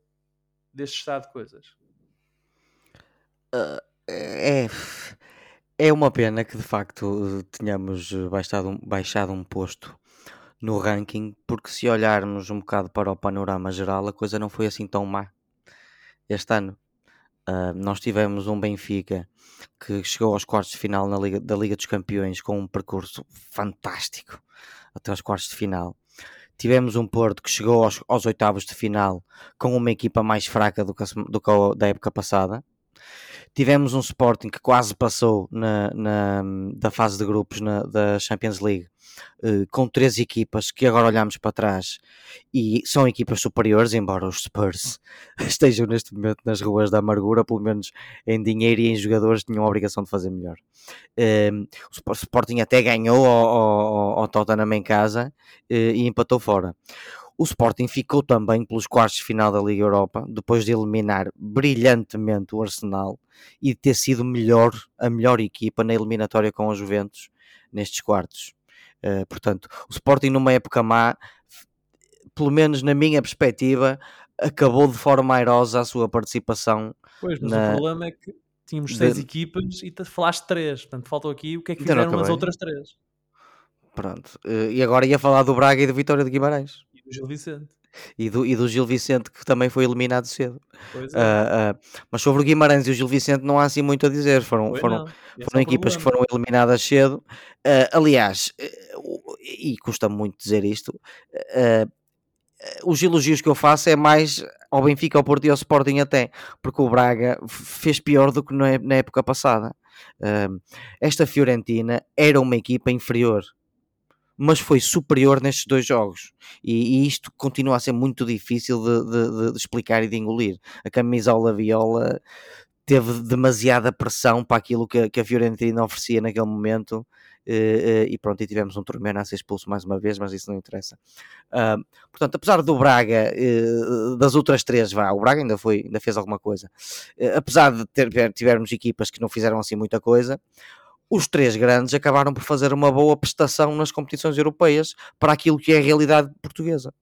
deste estado de coisas? Uh, é, é uma pena que de facto tenhamos baixado baixado um posto no ranking, porque se olharmos um bocado para o panorama geral, a coisa não foi assim tão má este ano. Uh, nós tivemos um Benfica que chegou aos quartos de final na Liga, da Liga dos Campeões com um percurso fantástico até aos quartos de final. Tivemos um Porto que chegou aos, aos oitavos de final com uma equipa mais fraca do que, do que a da época passada. Tivemos um Sporting que quase passou na, na da fase de grupos na, da Champions League uh, com três equipas que agora olhamos para trás e são equipas superiores, embora os Spurs estejam neste momento nas ruas da amargura, pelo menos em dinheiro e em jogadores tinham a obrigação de fazer melhor. Uh, o Sporting até ganhou ao, ao, ao Tottenham em casa uh, e empatou fora. O Sporting ficou também pelos quartos de final da Liga Europa, depois de eliminar brilhantemente o Arsenal e de ter sido melhor, a melhor equipa na eliminatória com os Juventus nestes quartos. Uh, portanto, o Sporting numa época má, pelo menos na minha perspectiva, acabou de forma airosa a sua participação. Pois, mas na... o problema é que tínhamos seis de... equipas e falaste três, portanto faltou aqui o que é que fizeram as outras três. Pronto, uh, e agora ia falar do Braga e do Vitória de Guimarães. E do Gil Vicente. E do, e do Gil Vicente, que também foi eliminado cedo. É. Uh, uh, mas sobre o Guimarães e o Gil Vicente não há assim muito a dizer. Foram, foram, foram é equipas que foram eliminadas cedo. Uh, aliás, e custa muito dizer isto, os elogios que eu faço é mais ao Benfica, ao Porto e ao Sporting até, porque o Braga fez pior do que na época passada. esta Fiorentina era uma equipa inferior mas foi superior nestes dois jogos. E, e isto continua a ser muito difícil de, de, de, explicar e de engolir. A camisola viola teve demasiada pressão para aquilo que, que a Fiorentina oferecia naquele momento. Uh, uh, e pronto, e tivemos um Turmeno a ser expulso mais uma vez, mas isso não interessa. Uh, portanto, apesar do Braga, eh, das outras três, vá, o Braga ainda, foi, ainda fez alguma coisa. apesar de ter, tivermos equipas que não fizeram assim muita coisa, os três grandes acabaram por fazer uma boa prestação nas competições europeias para aquilo que é a realidade portuguesa.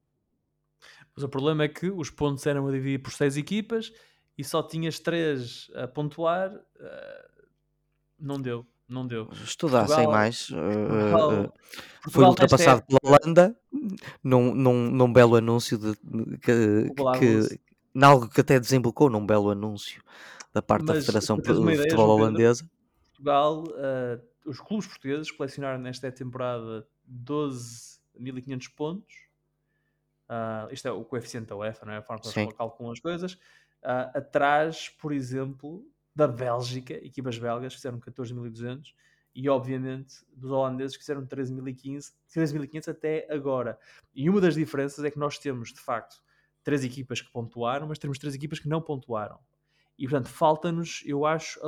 Mas o problema é que os pontos eram a dividir por seis equipas e só tinhas três a pontuar, uh, não deu. Não deu. Estudar sem Portugal- mais. uh, Portugal- uh, foi ultrapassado pela Holanda num, num, num belo anúncio de, que, que, Luz. nalgo que até desembocou num belo anúncio da parte da Mas, Federação teres uma de ideia, Futebol João Pedro, Holandesa. Portugal, eh, os clubes portugueses colecionaram nesta temporada 12.500 pontos. Ah, isto é o coeficiente da UEFA, não é? A forma como eles calculam as coisas. Ah, atrás, por exemplo, da Bélgica, equipas belgas fizeram 14.200 e, obviamente, dos holandeses que fizeram 13.015 13.500 até agora. E uma das diferenças é que nós temos, de facto, três equipas que pontuaram, mas temos três equipas que não pontuaram. E portanto, falta-nos, eu acho, a,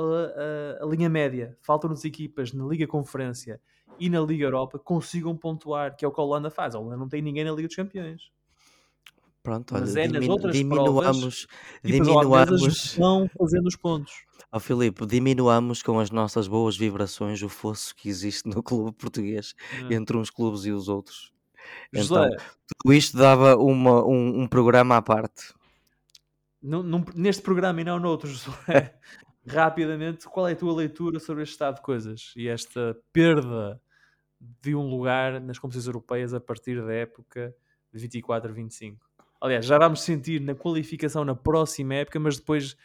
a- a linha média. Faltam-nos equipas na Liga Conferência e na Liga Europa que consigam pontuar, que é o que a Holanda faz. A Holanda não tem ninguém na Liga dos Campeões. Pronto, Mas olha, é nas diminu- outras diminuamos, holandesas diminuamos, vão fazendo os pontos. ó Filipe, diminuamos com as nossas boas vibrações o fosso que existe no clube português É. entre uns clubes e os outros. José, Então, tudo isto dava uma, um, um programa à parte. Num- num- neste programa e não noutros, José, rapidamente, qual é a tua leitura sobre este estado de coisas e esta perda de um lugar nas competições europeias a partir da época de 24-25? Aliás, já vamos sentir na qualificação na próxima época, mas depois,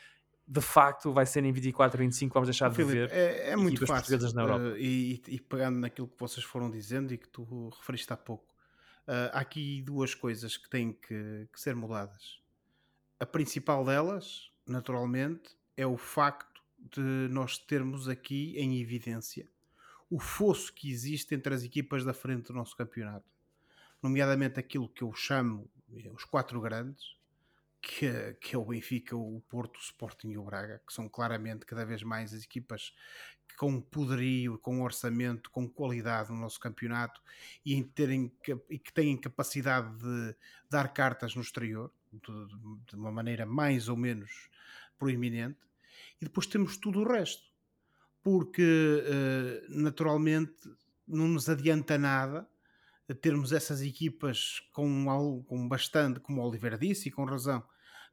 de facto, vai ser em 24-25 vamos deixar de Filipe, ver. é, é muito fácil. portuguesas na Europa. eh, e, e pegando naquilo que vocês foram dizendo e que tu referiste há pouco, eh, há aqui duas coisas que têm que, que ser mudadas. A principal delas, naturalmente, é o facto de nós termos aqui em evidência o fosso que existe entre as equipas da frente do nosso campeonato, nomeadamente aquilo que eu chamo eh, os quatro grandes, que, que é o Benfica, o Porto, o Sporting e o Braga, que são claramente cada vez mais as equipas com poderio, com orçamento, com qualidade no nosso campeonato e, em terem, e que têm capacidade de dar cartas no exterior, de, de uma maneira mais ou menos proeminente, e depois temos tudo o resto, porque eh, naturalmente não nos adianta nada termos essas equipas com, com bastante, como o Oliveira disse, e com razão,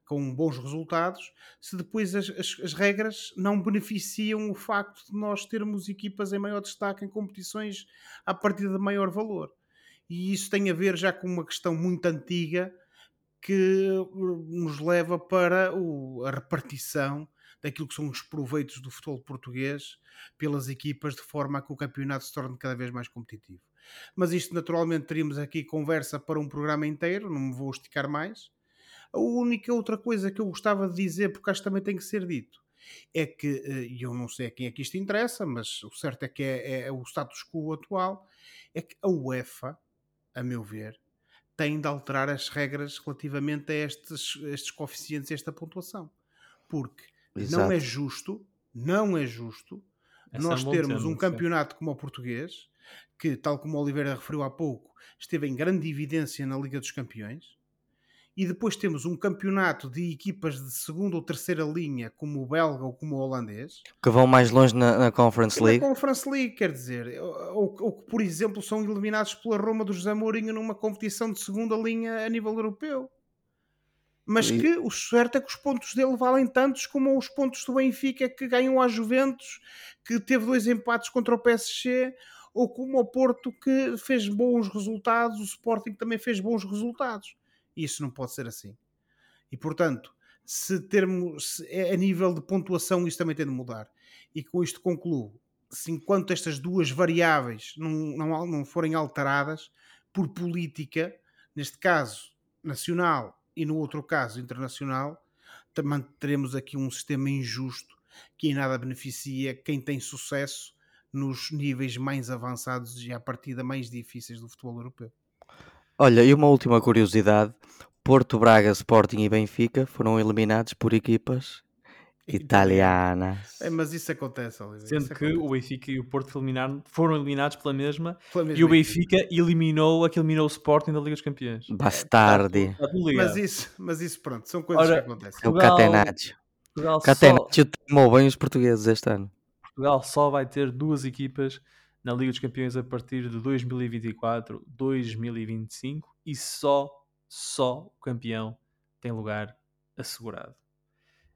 com bons resultados, se depois as, as- as regras não beneficiam o facto de nós termos equipas em maior destaque em competições a partir de maior valor. E isso tem a ver já com uma questão muito antiga que uh, nos leva para o- a repartição daquilo que são os proveitos do futebol português pelas equipas de forma a que o campeonato se torne cada vez mais competitivo. Mas isto naturalmente teríamos aqui conversa para um programa inteiro, não me vou esticar mais. A única outra coisa que eu gostava de dizer, porque acho que também tem que ser dito, é que, eh, e eu não sei a quem é que isto interessa, mas o certo é que é, é o status quo atual, é que a UEFA, a meu ver, tem de alterar as regras relativamente a estes, estes coeficientes, esta pontuação. Porque não é Exato. justo, não é justo nós é um bom termos um sim. campeonato como o português, que, tal como o Oliveira referiu há pouco, esteve em grande evidência na Liga dos Campeões, e depois temos um campeonato de equipas de segunda ou terceira linha, como o belga ou como o holandês, Que vão mais longe na, na Conference e na League. Conference League, quer dizer, ou, ou que, por exemplo, são eliminados pela Roma do José Mourinho numa competição de segunda linha a nível europeu. Mas E- que o certo é que os pontos dele valem tantos como os pontos do Benfica que ganham à Juventus, que teve dois empates contra o PSG, ou como o Porto que fez bons resultados, o Sporting também fez bons resultados. Isso não pode ser assim. E portanto, se termos se é a nível de pontuação, isso também tem de mudar. E com isto concluo: se enquanto estas duas variáveis não, não, não forem alteradas por política, neste caso nacional e no outro caso internacional, também teremos aqui um sistema injusto que em nada beneficia quem tem sucesso nos níveis mais avançados e à partida mais difíceis do futebol europeu. Olha, e uma última curiosidade: Porto, Braga, Sporting e Benfica foram eliminados por equipas italianas. É, mas isso acontece, Oliver. Sendo isso que acontece. o Benfica e o Porto eliminaram, foram eliminados pela mesma Pela e mesma o Benfica eliminou a que eliminou o Sporting da Liga dos Campeões. Bastardi. Está tudo ligado. Mas isso, mas isso, pronto, são coisas Ora, que acontecem. É o Portugal- Catenaccio. Portugal, só, Catenaccio tomou bem os portugueses este ano. Portugal só vai ter duas equipas na Liga dos Campeões a partir de 2024, 2025 e só, só o campeão tem lugar assegurado.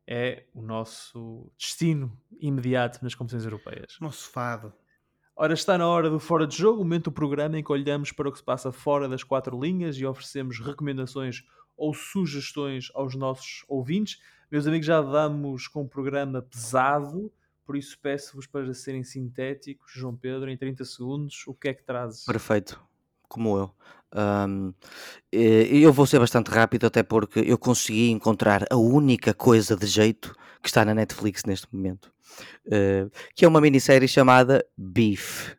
é o nosso destino imediato nas competições europeias. Nosso fado. Ora, está na hora do Fora de Jogo, o momento do programa em que olhamos para o que se passa fora das quatro linhas e oferecemos recomendações ou sugestões aos nossos ouvintes. Meus amigos, já vamos com um programa pesado, por isso peço-vos para serem sintéticos. João Pedro, em 30 segundos, o que é que trazes? Perfeito, como eu. Um, eu vou ser bastante rápido, até porque eu consegui encontrar a única coisa de jeito que está na Netflix neste momento, uh, que é uma minissérie chamada Beef.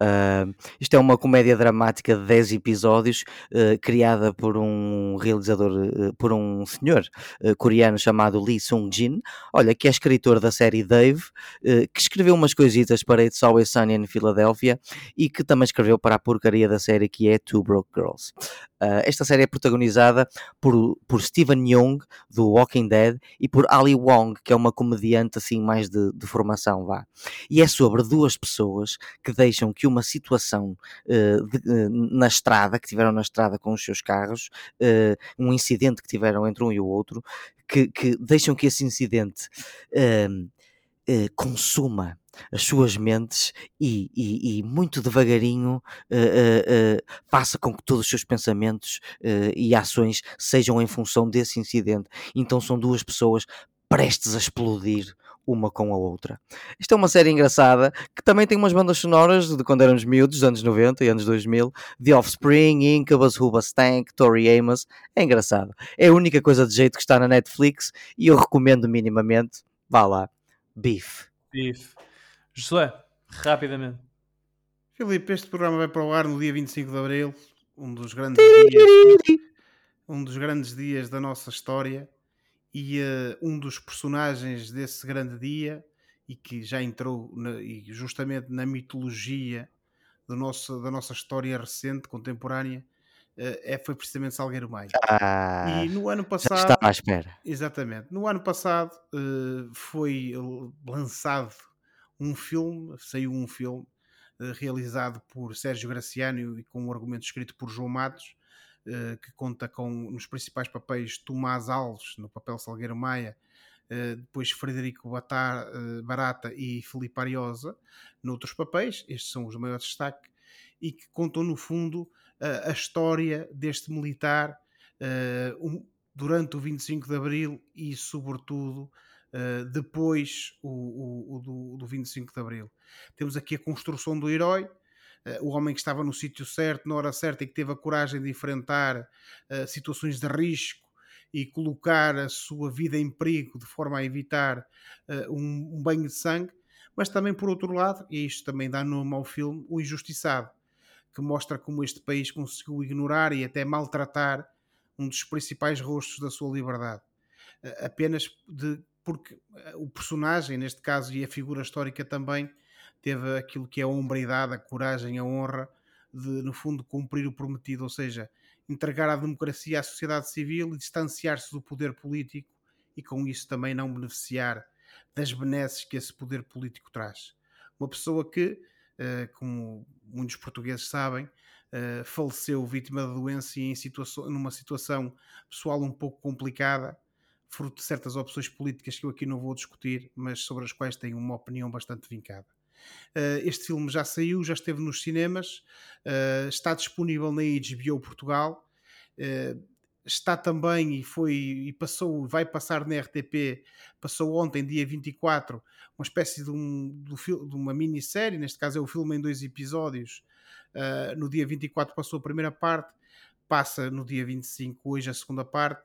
Uh, isto é uma comédia dramática de 10 episódios, uh, criada por um realizador, uh, por um senhor coreano chamado Lee Sung-jin, olha, que é escritor da série Dave, que escreveu umas coisitas para It's Always Sunny in Philadelphia e que também escreveu para a porcaria da série que é Two Broke Girls. Uh, esta série é protagonizada por, por Steven Young, do Walking Dead, e por Ali Wong, que é uma comediante assim mais de, de formação, vá. E é sobre duas pessoas que deixam que uma situação uh, de, uh, na estrada, que tiveram na estrada com os seus carros, um incidente que tiveram entre um e o outro, que, que deixam que esse incidente consuma as suas mentes e, e, e muito devagarinho uh, uh, passa com que todos os seus pensamentos e ações sejam em função desse incidente. Então são duas pessoas prestes a explodir uma com a outra. Isto é uma série engraçada que também tem umas bandas sonoras de quando éramos miúdos, anos 90 e anos 2000, The Offspring, Incubus, Stank, Tori Amos. É engraçado. É a única coisa de jeito que está na Netflix e eu recomendo minimamente. Vá lá. Beef. Beef. Josué, rapidamente. Filipe, este programa vai para o ar no dia 25 de Abril, um dos grandes dias, um dos grandes dias da nossa história e uh, um dos personagens desse grande dia e que já entrou na, justamente na mitologia do nosso, da nossa história recente, contemporânea, uh, é, foi precisamente Salgueiro Maia. Ah, e no ano passado. estava à espera. Exatamente. No ano passado uh, foi lançado um filme, saiu um filme uh, realizado por Sérgio Graciano e com um argumento escrito por João Matos, uh, que conta com nos principais papéis Tomás Alves, no papel Salgueiro Maia, uh, depois Frederico Batar, Barata e Filipe Ariosa, noutros papéis, estes são os maiores destaques, e que contam no fundo a história deste militar um, durante o 25 de Abril e sobretudo uh, depois o, o, o do, do, 25 de Abril. Temos aqui a construção do herói, uh, o homem que estava no sítio certo, na hora certa e que teve a coragem de enfrentar uh, situações de risco e colocar a sua vida em perigo de forma a evitar um, um banho de sangue, mas também por outro lado, e isto também dá nome ao filme, o injustiçado, que mostra como este país conseguiu ignorar e até maltratar um dos principais rostos da sua liberdade. Apenas de porque eh, o personagem, neste caso, e a figura histórica também, teve aquilo que é a hombridade, a coragem, a honra de, no fundo, cumprir o prometido, ou seja, entregar a democracia à sociedade civil e distanciar-se do poder político e com isso também não beneficiar das benesses que esse poder político traz. Uma pessoa que, eh, como muitos portugueses sabem, eh, faleceu vítima da doença e em situação, numa situação pessoal um pouco complicada, fruto de certas opções políticas que eu aqui não vou discutir, mas sobre as quais tenho uma opinião bastante vincada. Uh, este filme já saiu, já esteve nos cinemas, uh, está disponível na HBO Portugal, uh, está também e foi e passou, vai passar na RTP, passou ontem, dia 24, uma espécie de, um, de uma minissérie, neste caso é o filme em dois episódios. no dia 24 passou a primeira parte, passa no dia 25, hoje a segunda parte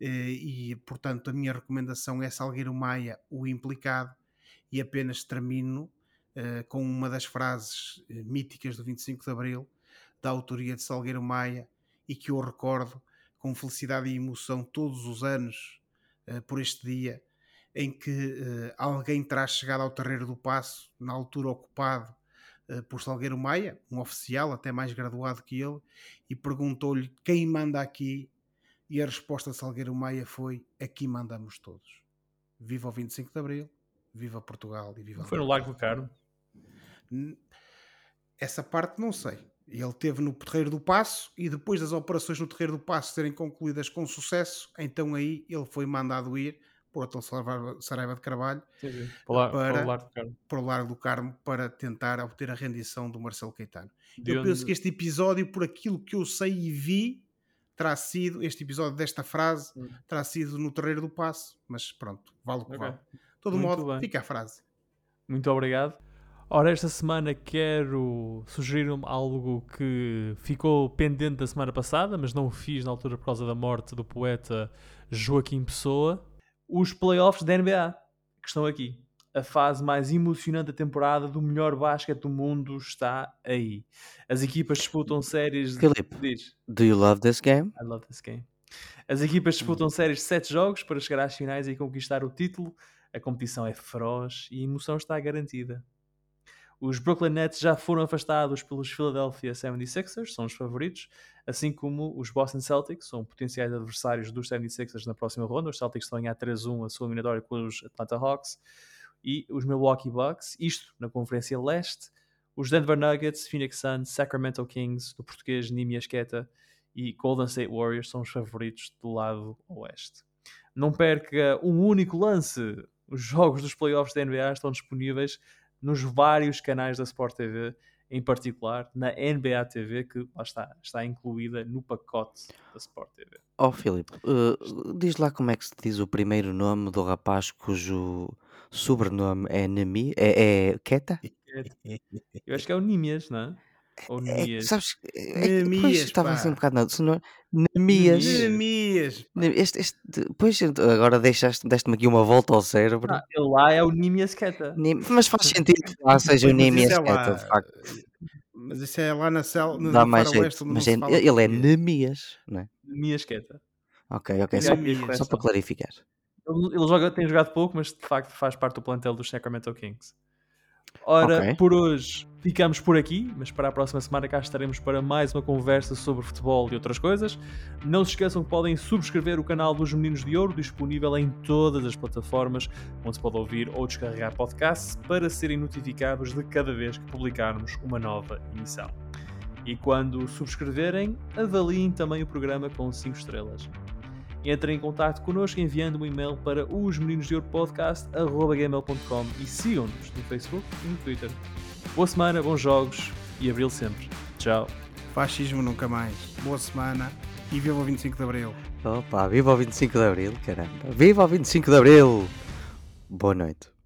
e, portanto, a minha recomendação é Salgueiro Maia, o implicado, e apenas termino uh, com uma das frases eh, míticas do 25 de Abril, da autoria de Salgueiro Maia, e que eu recordo com felicidade e emoção todos os anos por este dia, em que uh, alguém terá chegado ao Terreiro do Passo, na altura ocupado por Salgueiro Maia, um oficial até mais graduado que ele, e perguntou-lhe quem manda aqui e a resposta de Salgueiro Maia foi: aqui mandamos todos. Viva o 25 de Abril, viva Portugal e viva. Foi no Lago do Carmo? Essa parte não sei. Ele teve no Terreiro do Passo e depois das operações no Terreiro do Passo serem concluídas com sucesso, então aí ele foi mandado ir por Hotel Saraiva de Carvalho, Sim, sim. Para, para, Para- o Largo do Carmo. para tentar obter a rendição do Marcelo Caetano. De Eu penso onde- que este episódio, por aquilo que eu sei e vi, terá sido, este episódio desta frase, Hum. terá sido no Terreiro do Passo, mas pronto, vale o que Ok. vale. De todo Muito modo, bem. fica a frase. Muito obrigado. Ora, esta semana quero sugerir algo que ficou pendente da semana passada, mas não o fiz na altura por causa da morte do poeta Joaquim Pessoa. Os playoffs da NBA, que estão aqui. A fase mais emocionante da temporada do melhor basquete do mundo está aí. As equipas disputam séries... de- Filipe. Diz. Do you love this game? I love this game. As equipas disputam séries de 7 jogos para chegar às finais e conquistar o título. A competição é feroz e a emoção está garantida. Os Brooklyn Nets já foram afastados pelos Philadelphia 76ers, são os favoritos, assim como os Boston Celtics, são potenciais adversários dos 76ers na próxima ronda. Os Celtics estão em ganhar 3-1 a sua eliminatória com os Atlanta Hawks e os Milwaukee Bucks, isto na Conferência Leste. Os Denver Nuggets, Phoenix Suns, Sacramento Kings, do português Nimi Asqueta e Golden State Warriors são os favoritos do lado oeste. Não perca um único lance. Os jogos dos playoffs da NBA estão disponíveis nos vários canais da Sport TV, em particular na NBA TV, que lá está, está incluída no pacote da Sport TV. Oh, Filipe, uh, diz lá como é que se diz o primeiro nome do rapaz cujo sobrenome é Nemi? É, é Keta? Eu acho que é o Nimias, não é? Ou É, Nimias. sabes, é, que depois Nemias, estava assim um bocado na senhor Nemias. Jeremias, pá. Este, este, depois agora deixaste, deste-me aqui uma volta ao cérebro. Ah, ele lá é o Nimias Keta. Mas faz sentido que lá seja o Nemias é Keta, de facto. Mas isso é lá na cel, no, Dá mais onde Mas é- ele é. Nemias, não é? Nimias Keta. Ok, ok, só, Nemias. só para clarificar. Ele, ele joga, tem jogado pouco, mas de facto faz parte do plantel dos Sacramento Kings. Ora, Ok. por hoje ficamos por aqui, mas para a próxima semana cá estaremos para mais uma conversa sobre futebol e outras coisas. Não se esqueçam que podem subscrever o canal dos Meninos de Ouro, disponível em todas as plataformas onde se pode ouvir ou descarregar podcasts para serem notificados de cada vez que publicarmos uma nova emissão. E quando subscreverem, avaliem também o programa com 5 estrelas. Entrem em contato connosco enviando um e-mail para os meninos de podcast.gmail.com e sigam-nos no Facebook e no Twitter. Boa semana, bons jogos e abril sempre. Tchau. Fascismo nunca mais. Boa semana e viva o 25 de Abril. Opa, viva o 25 de Abril, caramba. Viva o 25 de Abril! Boa noite.